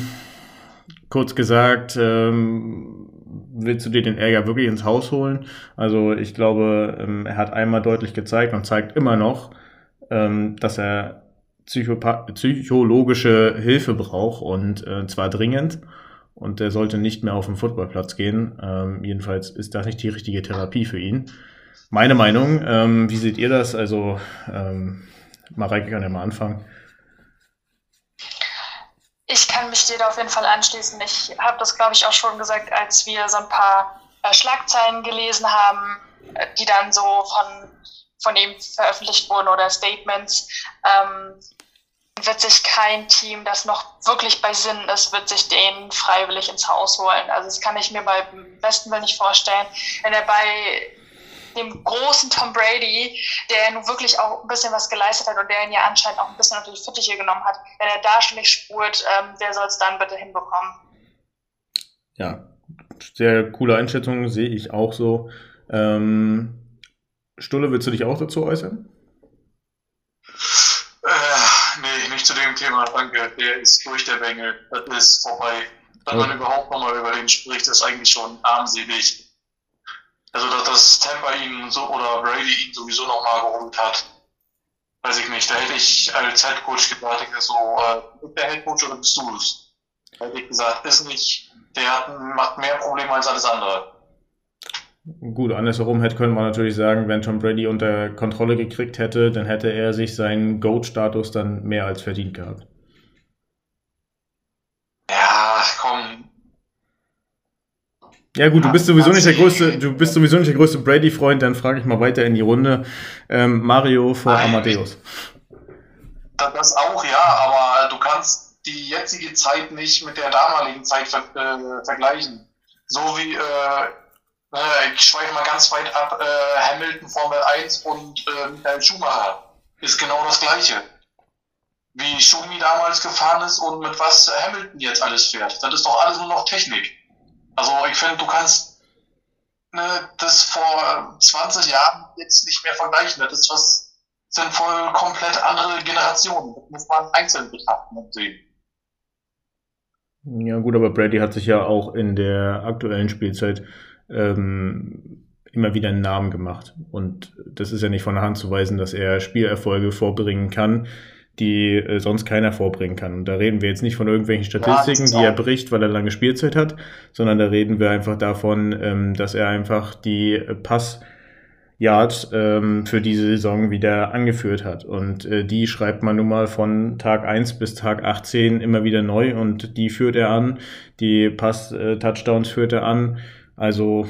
kurz gesagt, ähm, willst du dir den Ärger wirklich ins Haus holen? Also ich glaube, ähm, er hat einmal deutlich gezeigt und zeigt immer noch, ähm, dass er psychologische Hilfe braucht und äh, zwar dringend. Und er sollte nicht mehr auf den Footballplatz gehen. Ähm, jedenfalls ist das nicht die richtige Therapie für ihn meine Meinung. Ähm, wie seht ihr das? Also, ähm, Mareike kann ja mal anfangen. Ich kann mich dir da auf jeden Fall anschließen. Ich habe das, glaube ich, auch schon gesagt, als wir so ein paar äh, Schlagzeilen gelesen haben, äh, die dann so von, von ihm veröffentlicht wurden oder Statements. Ähm, wird sich kein Team, das noch wirklich bei Sinn ist, wird sich den freiwillig ins Haus holen. Also das kann ich mir beim besten Willen nicht vorstellen. Wenn er bei dem großen Tom Brady, der nun wirklich auch ein bisschen was geleistet hat und der ihn ja anscheinend auch ein bisschen unter die Fittiche genommen hat, wenn er da schon nicht spurt, ähm, wer soll es dann bitte hinbekommen? Ja, sehr coole Einschätzung, sehe ich auch so. Ähm, Stulle, willst du dich auch dazu äußern? Äh, nee, nicht zu dem Thema, danke. Der ist durch der Bengel. Das ist vorbei. Wenn man überhaupt nochmal über den spricht, ist eigentlich schon armselig. Also, dass, dass Tampa ihn so oder Brady ihn sowieso nochmal geholt hat, weiß ich nicht. Da hätte ich als Headcoach gedacht, so, äh, der Headcoach oder bist du es? Hätte ich gesagt, ist nicht, der hat, macht mehr Probleme als alles andere. Gut, andersherum hätte, könnte man natürlich sagen, wenn Tom Brady unter Kontrolle gekriegt hätte, dann hätte er sich seinen GOAT-Status dann mehr als verdient gehabt. Ja, komm, ja gut, du bist sowieso nicht der größte, du bist sowieso nicht der größte Brady-Freund, dann frage ich mal weiter in die Runde. Ähm, Mario vor Nein. Amadeus. Das auch, ja, aber du kannst, die jetzige Zeit nicht mit der damaligen Zeit ver äh, vergleichen. So wie, äh, äh, ich schweife mal ganz weit ab, äh, Hamilton Formel 1 und äh, Michael Schumacher ist genau das gleiche. Wie Schumi damals gefahren ist und mit was Hamilton jetzt alles fährt. Das ist doch alles nur noch Technik. Also ich finde, du kannst ne, das vor 20 Jahren jetzt nicht mehr vergleichen. Das ist was, sind voll komplett andere Generationen. Das muss man einzeln betrachten und sehen. Ja gut, aber Brady hat sich ja auch in der aktuellen Spielzeit ähm, immer wieder einen Namen gemacht. Und das ist ja nicht von der Hand zu weisen, dass er Spielerfolge vorbringen kann, die äh, sonst keiner vorbringen kann. Und da reden wir jetzt nicht von irgendwelchen Statistiken, ja, die er bricht, weil er lange Spielzeit hat, sondern da reden wir einfach davon, ähm, dass er einfach die Pass Yards ähm, für diese Saison wieder angeführt hat. Und äh, die schreibt man nun mal von Tag 1 bis Tag 18 immer wieder neu und die führt er an. Die Pass-Touchdowns äh, führt er an. Also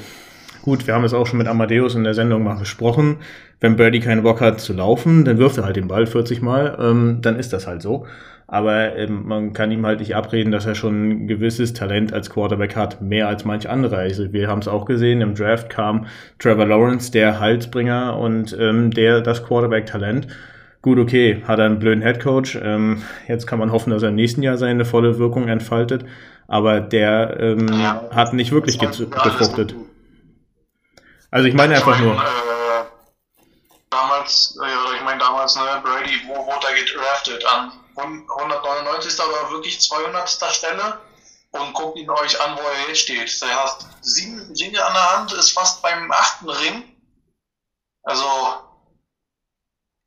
gut, wir haben es auch schon mit Amadeus in der Sendung mal besprochen. Wenn Birdie keinen Bock hat zu laufen, dann wirft er halt den Ball 40 Mal. Ähm, dann ist das halt so aber ähm, man kann ihm halt nicht abreden, dass er schon ein gewisses Talent als Quarterback hat, mehr als manch andere. Also wir haben es auch gesehen, im Draft kam Trevor Lawrence, der Halsbringer und ähm, der das Quarterback-Talent. Gut, okay, hat er einen blöden Headcoach. Ähm, jetzt kann man hoffen, dass er im nächsten Jahr seine volle Wirkung entfaltet. Aber der ähm, ja, hat nicht wirklich gefruchtet. Also ich meine einfach nur. Damals, äh, ich meine damals, ne, Brady, wo wurde er gedraftet? An 199. oder wirklich 200. Stelle und guckt ihn euch an, wo er jetzt steht. Der hat sieben Ringe an der Hand, ist fast beim achten Ring. Also.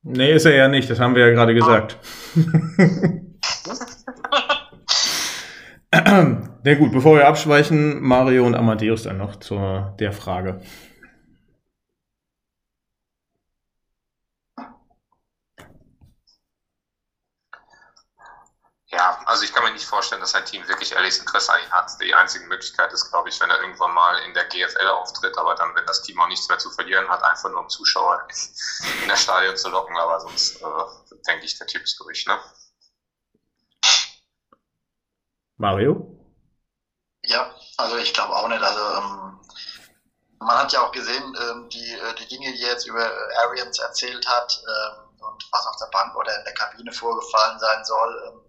Nee, ist er ja nicht, das haben wir ja gerade gesagt. [LAUGHS] Na gut, bevor wir abschweichen, Mario und Amadeus dann noch zur der Frage. Ja, also ich kann mir nicht vorstellen, dass ein Team wirklich ehrliches Interesse an ihm hat. Die einzige Möglichkeit ist, glaube ich, wenn er irgendwann mal in der GFL auftritt, aber dann, wenn das Team auch nichts mehr zu verlieren hat, einfach nur um Zuschauer in das Stadion zu locken. Aber sonst äh, denke ich, der Typ ist durch, ne? Mario? Ja, also ich glaube auch nicht. Also ähm, man hat ja auch gesehen, ähm, die, äh, die Dinge, die er jetzt über Arians erzählt hat ähm, und was auf der Bank oder in der Kabine vorgefallen sein soll.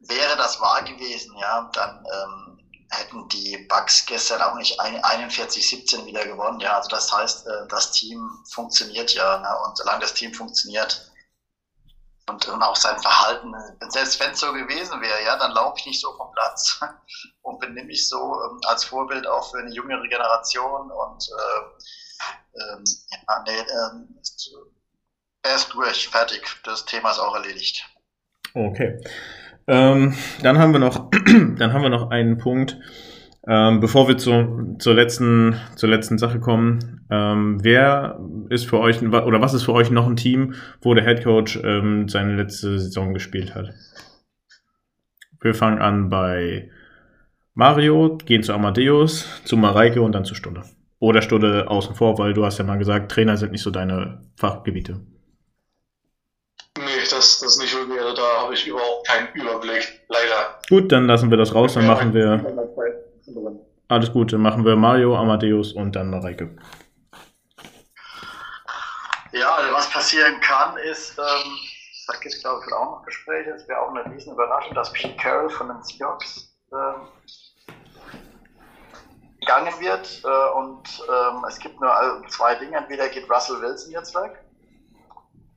Wäre das wahr gewesen, ja, dann ähm, hätten die Bucks gestern auch nicht 41-17 wieder gewonnen. Ja, also das heißt, äh, das Team funktioniert ja. Ne? Und solange das Team funktioniert und, und auch sein Verhalten, selbst wenn es so gewesen wäre, ja, dann laufe ich nicht so vom Platz [LAUGHS] und benehme mich so ähm, als Vorbild auch für eine jüngere Generation. Und äh, ähm, ja, nee, äh, er ist durch, fertig. Das Thema ist auch erledigt. Okay. Ähm, dann haben wir noch, [CLEARS THROAT] dann haben wir noch einen Punkt, ähm, bevor wir zu, zur letzten, zur letzten Sache kommen. Ähm, wer ist für euch oder was ist für euch noch ein Team, wo der Head Coach ähm, seine letzte Saison gespielt hat? Wir fangen an bei Mario, gehen zu Amadeus, zu Mareike und dann zu Stunde. Oder Stunde außen vor, weil du hast ja mal gesagt, Trainer sind nicht so deine Fachgebiete das, das nicht also da habe ich überhaupt keinen Überblick, leider. Gut, dann lassen wir das raus, dann machen wir. Alles gut, dann machen wir Mario, Amadeus und dann Mareike. Ja, also was passieren kann, ist, ähm, da gibt es glaube ich auch noch Gespräche, es wäre auch eine riesen Überraschung, dass Pete Carroll von den Seahawks ähm, gegangen wird äh, und ähm, es gibt nur also zwei Dinge, entweder geht Russell Wilson jetzt weg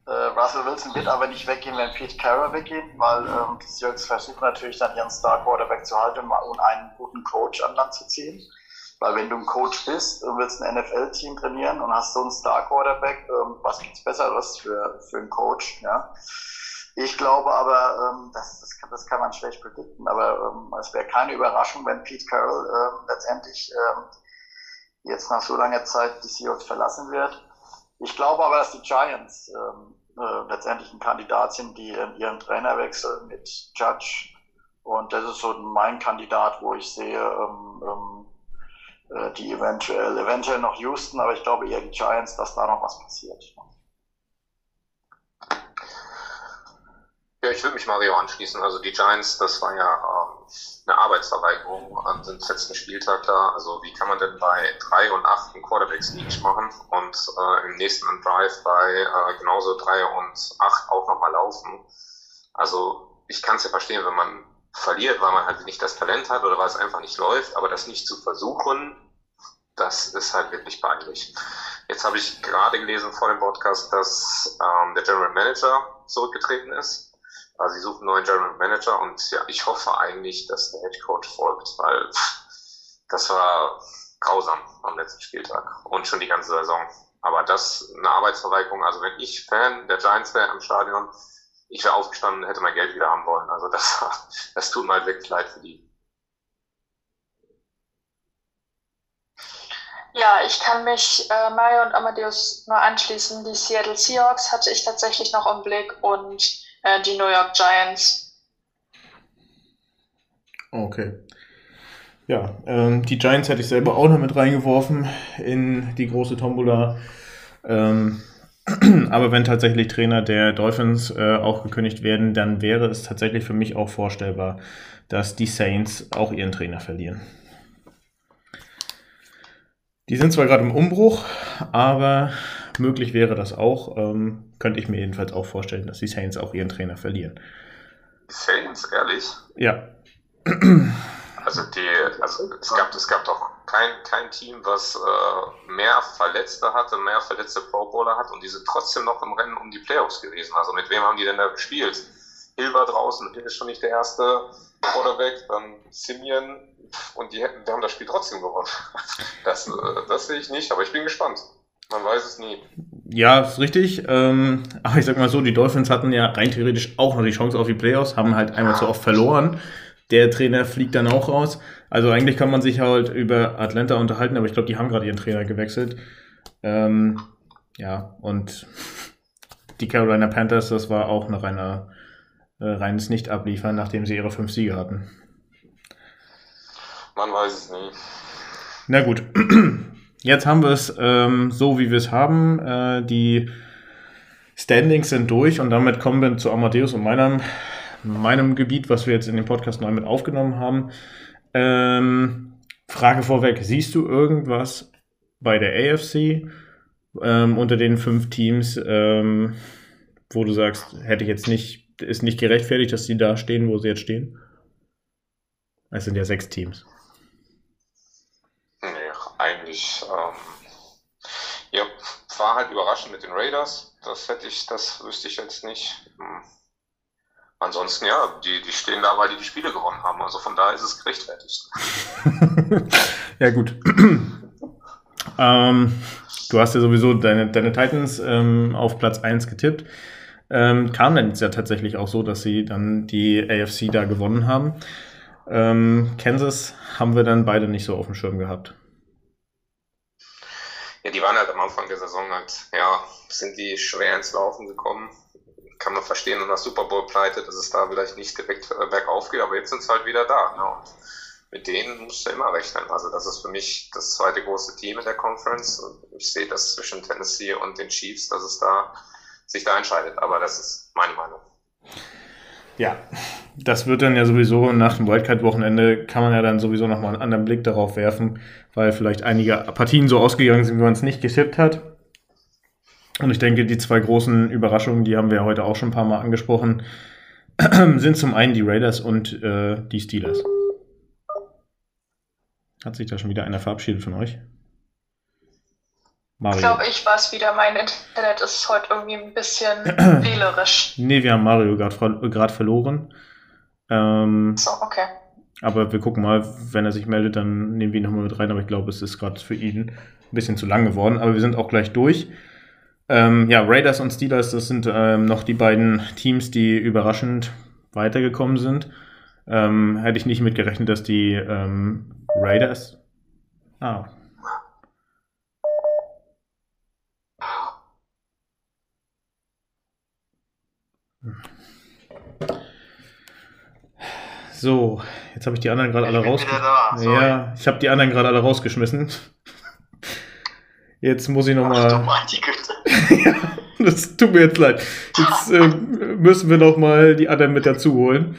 äh, Russell Wilson wird aber nicht weggehen, wenn Pete Carroll weggeht, weil ähm, die Seahawks versuchen natürlich dann ihren Star Quarterback zu halten und einen guten Coach an Land zu ziehen. Weil wenn du ein Coach bist und willst ein NFL-Team trainieren und hast so einen Star Quarterback, ähm, was gibt's Besseres für, für einen Coach, ja? Ich glaube aber, ähm, das, das, kann, das kann man schlecht predikten, aber ähm, es wäre keine Überraschung, wenn Pete Carroll äh, letztendlich ähm, jetzt nach so langer Zeit die Seahawks verlassen wird. Ich glaube aber, dass die Giants ähm, äh, letztendlich ein Kandidat sind, die ihren Trainer wechseln mit Judge. Und das ist so mein Kandidat, wo ich sehe, ähm, ähm, äh, die eventuell, eventuell noch Houston, aber ich glaube eher die Giants, dass da noch was passiert. Ja, ich würde mich Mario anschließen. Also die Giants, das war ja ähm, eine Arbeitsverweigerung an dem letzten Spieltag da. Also wie kann man denn bei drei und acht einen Quarterback Sneak machen und äh, im nächsten Drive bei äh, genauso drei und acht auch nochmal laufen? Also ich kann es ja verstehen, wenn man verliert, weil man halt nicht das Talent hat oder weil es einfach nicht läuft, aber das nicht zu versuchen, das ist halt wirklich peinlich. Jetzt habe ich gerade gelesen vor dem Podcast, dass ähm, der General Manager zurückgetreten ist. Sie suchen einen neuen General Manager und ja, ich hoffe eigentlich, dass der Head Coach folgt, weil das war grausam am letzten Spieltag und schon die ganze Saison. Aber das eine Arbeitsverweigerung, also wenn ich Fan der Giants wäre im Stadion, ich wäre aufgestanden hätte mein Geld wieder haben wollen. Also das, das tut mir halt wirklich leid für die. Ja, ich kann mich äh, Mario und Amadeus nur anschließen. Die Seattle Seahawks hatte ich tatsächlich noch im Blick und äh, die New York Giants. Okay. Ja, ähm, die Giants hätte ich selber auch noch mit reingeworfen in die große Tombola. Ähm, [CLEARS THROAT] aber wenn tatsächlich Trainer der Dolphins äh, auch gekündigt werden, dann wäre es tatsächlich für mich auch vorstellbar, dass die Saints auch ihren Trainer verlieren. Die sind zwar gerade im Umbruch, aber möglich wäre das auch. Ähm, könnte ich mir jedenfalls auch vorstellen, dass die Saints auch ihren Trainer verlieren. Saints, ehrlich? Ja. Also, die, also es, gab, es gab doch kein, kein Team, was äh, mehr Verletzte hatte, mehr verletzte Pro Bowler hat und die sind trotzdem noch im Rennen um die Playoffs gewesen. Also mit wem haben die denn da gespielt? Hill war draußen, Hill ist schon nicht der erste Quarterback, dann Simeon und die, hätten, die haben das Spiel trotzdem gewonnen. Das, äh, das sehe ich nicht, aber ich bin gespannt. Man weiß es nie. Ja, ist richtig. Ähm, aber ich sag mal so, die Dolphins hatten ja rein theoretisch auch noch die Chance auf die Playoffs, haben halt einmal zu oft verloren. Der Trainer fliegt dann auch raus. Also eigentlich kann man sich halt über Atlanta unterhalten, aber ich glaube, die haben gerade ihren Trainer gewechselt. Ähm, ja, und [LAUGHS] die Carolina Panthers, das war auch noch reiner, äh, reines Nicht-Abliefern, nachdem sie ihre fünf Siege hatten. Man weiß es nie. Na gut. [CLEARS THROAT] Jetzt haben wir es ähm, so, wie wir es haben. Äh, die Standings sind durch und damit kommen wir zu Amadeus und meinem, meinem Gebiet, was wir jetzt in dem Podcast neu mit aufgenommen haben. Ähm, Frage vorweg: Siehst du irgendwas bei der AFC ähm, unter den fünf Teams, ähm, wo du sagst, hätte ich jetzt nicht, ist nicht gerechtfertigt, dass die da stehen, wo sie jetzt stehen? Es sind ja sechs Teams. Eigentlich, ähm, ja, war halt überraschend mit den Raiders. Das hätte ich, das wüsste ich jetzt nicht. Hm. Ansonsten, ja, die, die stehen da, weil die die Spiele gewonnen haben. Also von daher ist es gerechtfertigt. [LAUGHS] ja, gut. [CLEARS THROAT] ähm, du hast ja sowieso deine, deine Titans ähm, auf Platz 1 getippt. Ähm, kam dann jetzt ja tatsächlich auch so, dass sie dann die AFC da gewonnen haben. Ähm, Kansas haben wir dann beide nicht so auf dem Schirm gehabt. Ja, die waren halt am Anfang der Saison halt, ja, sind die schwer ins Laufen gekommen kann man verstehen in der Super Bowl pleite, dass es da vielleicht nicht direkt äh, bergauf geht, aber jetzt sind sie halt wieder da. Ne? Und mit denen musst du immer rechnen. Also das ist für mich das zweite große Team in der Conference. Und ich sehe das zwischen Tennessee und den Chiefs, dass es da sich da entscheidet. Aber das ist meine Meinung. Ja, das wird dann ja sowieso nach dem Wildcard-Wochenende kann man ja dann sowieso nochmal einen anderen Blick darauf werfen, weil vielleicht einige Partien so ausgegangen sind, wie man es nicht getippt hat. Und ich denke, die zwei großen Überraschungen, die haben wir heute auch schon ein paar Mal angesprochen, [CLEARS THROAT] sind zum einen die Raiders und äh, die Steelers. Hat sich da schon wieder einer verabschiedet von euch? Mario. Ich glaube, ich war es wieder. Mein Internet ist heute irgendwie ein bisschen [CLEARS THROAT] wählerisch. Nee, wir haben Mario gerade verloren. Ähm, so, okay. Aber wir gucken mal, wenn er sich meldet, dann nehmen wir ihn nochmal mit rein. Aber ich glaube, es ist gerade für ihn ein bisschen zu lang geworden. Aber wir sind auch gleich durch. Ähm, ja, Raiders und Steelers, das sind ähm, noch die beiden Teams, die überraschend weitergekommen sind. Ähm, hätte ich nicht mitgerechnet, dass die ähm, Raiders. Ah. So, jetzt habe ich die anderen gerade alle rausgeschmissen. Ja, ich habe die anderen gerade alle rausgeschmissen. [LAUGHS] Jetzt muss ich nochmal. [LAUGHS] Ja, das tut mir jetzt leid. Jetzt [LAUGHS] äh, müssen wir noch mal die anderen mit dazu holen.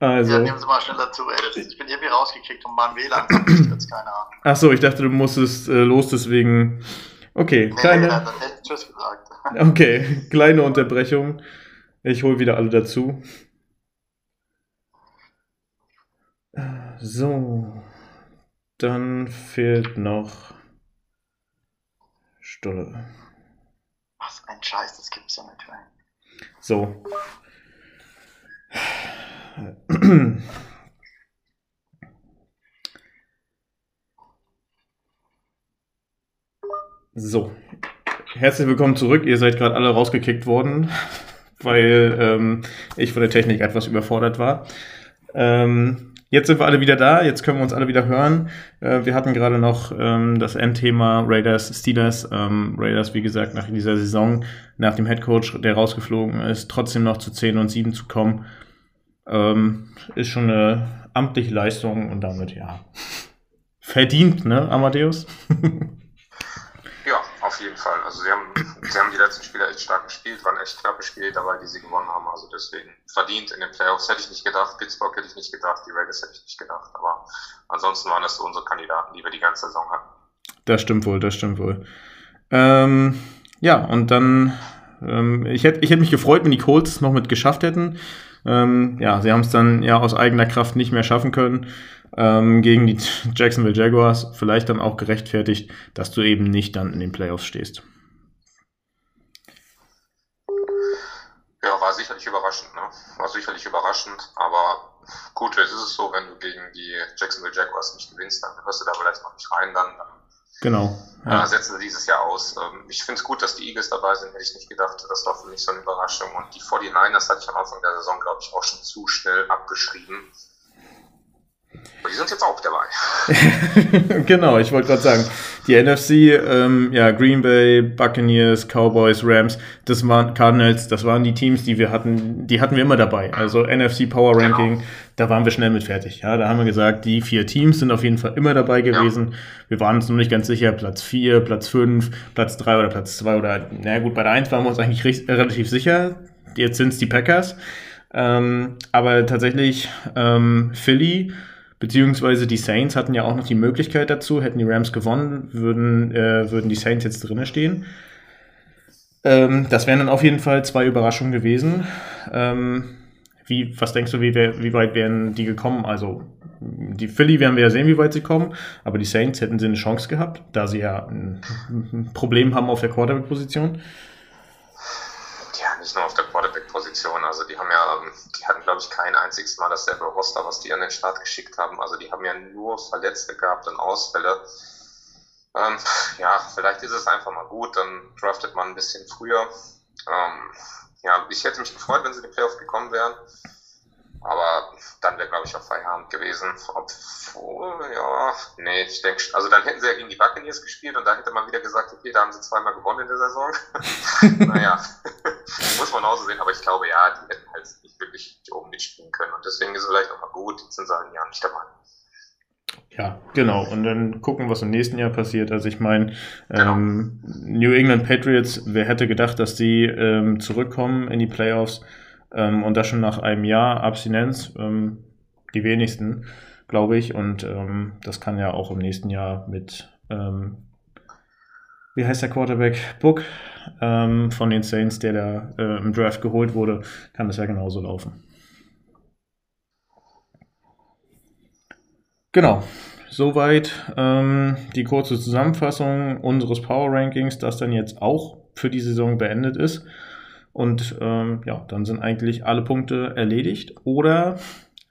Also. Ja, nehmen Sie mal schnell dazu, ey. Ich bin irgendwie rausgekriegt und mein WLAN jetzt, keine Ahnung. Ach so, ich dachte, du musstest äh, los, deswegen. Okay, Nee, kleine. nee, ich Tschüss gesagt. Okay, kleine Unterbrechung. Ich hole wieder alle dazu. So. Dann fehlt noch Stulle. Was ein Scheiß, das gibt's ja nicht, ey. So. So. Herzlich willkommen zurück. Ihr seid gerade alle rausgekickt worden, weil ähm, ich von der Technik etwas überfordert war. Ähm, jetzt sind wir alle wieder da. Jetzt können wir uns alle wieder hören. Äh, wir hatten gerade noch ähm, das Endthema Raiders Steelers. Ähm, Raiders, wie gesagt, nach dieser Saison, nach dem Headcoach, der rausgeflogen ist, trotzdem noch zu 10 und 7 zu kommen, ähm, ist schon eine amtliche Leistung und damit ja verdient, ne, Amadeus? [LAUGHS] Auf jeden Fall. Also sie haben, sie haben die letzten Spiele echt stark gespielt, waren echt knappe Spiele dabei, die sie gewonnen haben. Also deswegen verdient in den Playoffs hätte ich nicht gedacht, Pittsburgh hätte ich nicht gedacht, die Raiders hätte ich nicht gedacht. Aber ansonsten waren das so unsere Kandidaten, die wir die ganze Saison hatten. Das stimmt wohl, das stimmt wohl. Ähm, ja, und dann, ähm, ich hätte ich hätt mich gefreut, wenn die Colts es noch mit geschafft hätten. Ähm, ja, sie haben es dann ja aus eigener Kraft nicht mehr schaffen können ähm, gegen die [LAUGHS] Jacksonville Jaguars. Vielleicht dann auch gerechtfertigt, dass du eben nicht dann in den Playoffs stehst. Ja, war sicherlich überraschend, ne? War sicherlich überraschend, aber gut, jetzt ist es so, wenn du gegen die Jacksonville Jaguars nicht gewinnst, dann hörst du da vielleicht noch nicht rein, dann, dann Genau. ja. Setzen sie dieses Jahr aus. Ähm, Ich finde es gut, dass die Eagles dabei sind, hätte ich nicht gedacht. Das war für mich so eine Überraschung. Und die 49ers hatte ich am Anfang der Saison, glaube ich, auch schon zu schnell abgeschrieben. Aber die sind jetzt auch dabei. [LAUGHS] genau, ich wollte gerade sagen, die NFC, ähm, ja, Green Bay, Buccaneers, Cowboys, Rams, das waren Cardinals, das waren die Teams, die wir hatten, die hatten wir immer dabei. Also NFC Power Ranking, da waren wir schnell mit fertig. Ja, da haben wir gesagt, die vier Teams sind auf jeden Fall immer dabei gewesen. Wir waren uns noch nicht ganz sicher, Platz 4, Platz 5, Platz 3 oder Platz 2 oder, na gut, bei der 1 waren wir uns eigentlich recht- relativ sicher. Jetzt sind es die Packers. Ähm, aber tatsächlich, ähm, Philly, Beziehungsweise die Saints hatten ja auch noch die Möglichkeit dazu, hätten die Rams gewonnen, würden, äh, würden die Saints jetzt drinnen stehen. Ähm, das wären dann auf jeden Fall zwei Überraschungen gewesen. Ähm, wie, was denkst du, wie, wie weit wären die gekommen? Also, die Philly werden wir ja sehen, wie weit sie kommen, aber die Saints hätten sie eine Chance gehabt, da sie ja ein, ein Problem haben auf der Quarterback-Position. Ja, nicht nur auf der Quarterback-Position. Also die haben ja, ähm, die hatten, glaube ich, kein einziges Mal dasselbe Roster, was die an den Start geschickt haben. Also die haben ja nur Verletzte gehabt und Ausfälle. Ähm, ja, vielleicht ist es einfach mal gut, dann draftet man ein bisschen früher. Ähm, ja, ich hätte mich gefreut, wenn sie in die Playoffs gekommen wären. Aber dann wäre, glaube ich, auch Feierabend gewesen. Obwohl, ja, nee, ich denke, also dann hätten sie ja gegen die Buccaneers gespielt und da hätte man wieder gesagt, okay, da haben sie zweimal gewonnen in der Saison. [LAUGHS] naja, [LAUGHS] muss man auch so sehen, aber ich glaube, ja, die hätten halt nicht wirklich oben mitspielen können und deswegen ist es vielleicht auch mal gut, jetzt sind sie halt Jahr nicht dabei. Ja, genau. Und dann gucken, was im nächsten Jahr passiert. Also ich meine, ähm, New England Patriots, wer hätte gedacht, dass die ähm, zurückkommen in die Playoffs ähm, und das schon nach einem Jahr Abstinenz, ähm, die wenigsten, glaube ich. Und ähm, das kann ja auch im nächsten Jahr mit, ähm, wie heißt der Quarterback? Book von den Saints, der da äh, im Draft geholt wurde, kann das ja genauso laufen. Genau. Soweit ähm, die kurze Zusammenfassung unseres Power Rankings, das dann jetzt auch für die Saison beendet ist. Und ähm, ja, dann sind eigentlich alle Punkte erledigt. Oder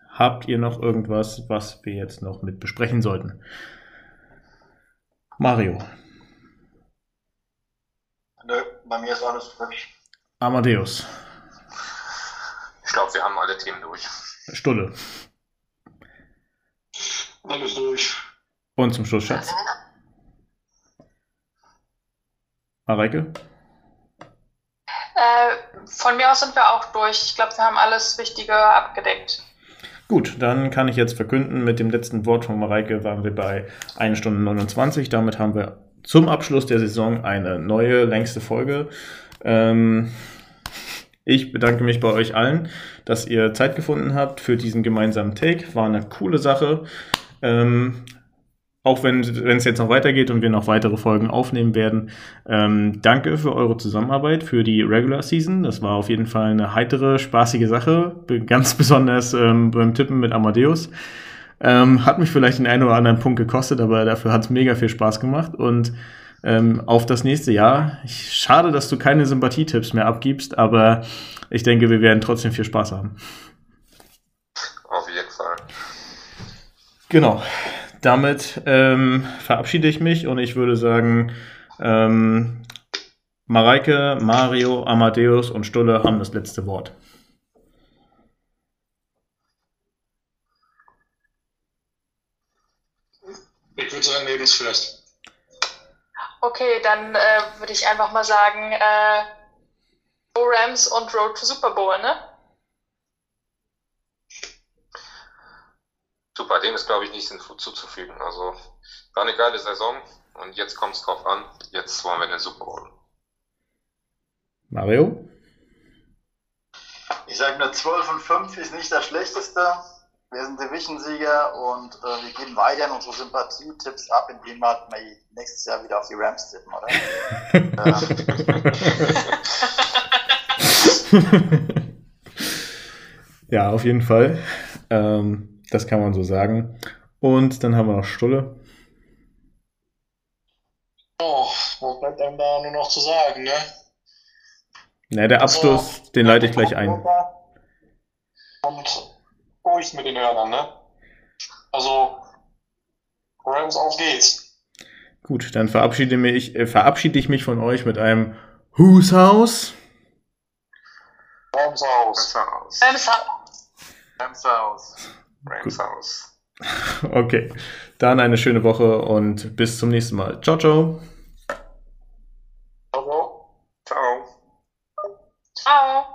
habt ihr noch irgendwas, was wir jetzt noch mit besprechen sollten? Mario, Nö, bei mir ist alles durch. Amadeus, Ich glaube, wir haben alle Themen durch. Stulle Alles durch. und zum Schluss Schatz. Mareike? Äh, von mir aus sind wir auch durch. Ich glaube, wir haben alles Wichtige abgedeckt. Gut, dann kann ich jetzt verkünden, mit dem letzten Wort von Mareike waren wir bei 1 Stunde 29. Damit haben wir zum Abschluss der Saison eine neue, längste Folge Ähm, ich bedanke mich bei euch allen, dass ihr Zeit gefunden habt für diesen gemeinsamen Take. War eine coole Sache. Ähm, auch wenn es jetzt noch weitergeht und wir noch weitere Folgen aufnehmen werden. Ähm, danke für eure Zusammenarbeit für die Regular Season. Das war auf jeden Fall eine heitere, spaßige Sache. Ganz besonders ähm, beim Tippen mit Amadeus. Ähm, hat mich vielleicht den einen oder anderen Punkt gekostet, aber dafür hat es mega viel Spaß gemacht. Und ähm, auf das nächste Jahr. Schade, dass du keine Sympathietipps mehr abgibst, aber ich denke, wir werden trotzdem viel Spaß haben. Auf jeden Fall. Genau damit ähm, verabschiede ich mich und ich würde sagen, ähm, Mareike, Mario, Amadeus und Stulle haben das letzte Wort. Ich würde sagen, Lebensfest. Okay, dann äh, würde ich einfach mal sagen, äh, Go Rams und Road to Super Bowl, ne? Super, dem ist, glaube ich, nichts hinzuzufügen. Also war eine geile Saison und jetzt kommt es drauf an. Jetzt wollen wir den Super Bowl. Mario? Ich sage nur 12 und 5 ist nicht das Schlechteste. Wir sind Division-Sieger und äh, wir geben weiter unsere Sympathie-Tipps ab, indem wir nächstes Jahr wieder auf die Rams tippen, oder? ja, [LAUGHS] auf jeden Fall. Ähm, das kann man so sagen. Und dann haben wir noch Stulle. Oh, was bleibt einem da nur noch zu sagen, ne? Na, der Abschluss, also, den leite ich gleich ein. Und ruhig mit den Hörnern, ne? Also, Rams, auf geht's. Gut, dann verabschiede, mich, äh, verabschiede ich mich von euch mit einem Whose House? Rams House. Rams House. Rams House. Rams House. Ranks aus. [LAUGHS] Okay, dann eine schöne Woche und bis zum nächsten Mal. Ciao, ciao. Ciao. Ciao. Ciao.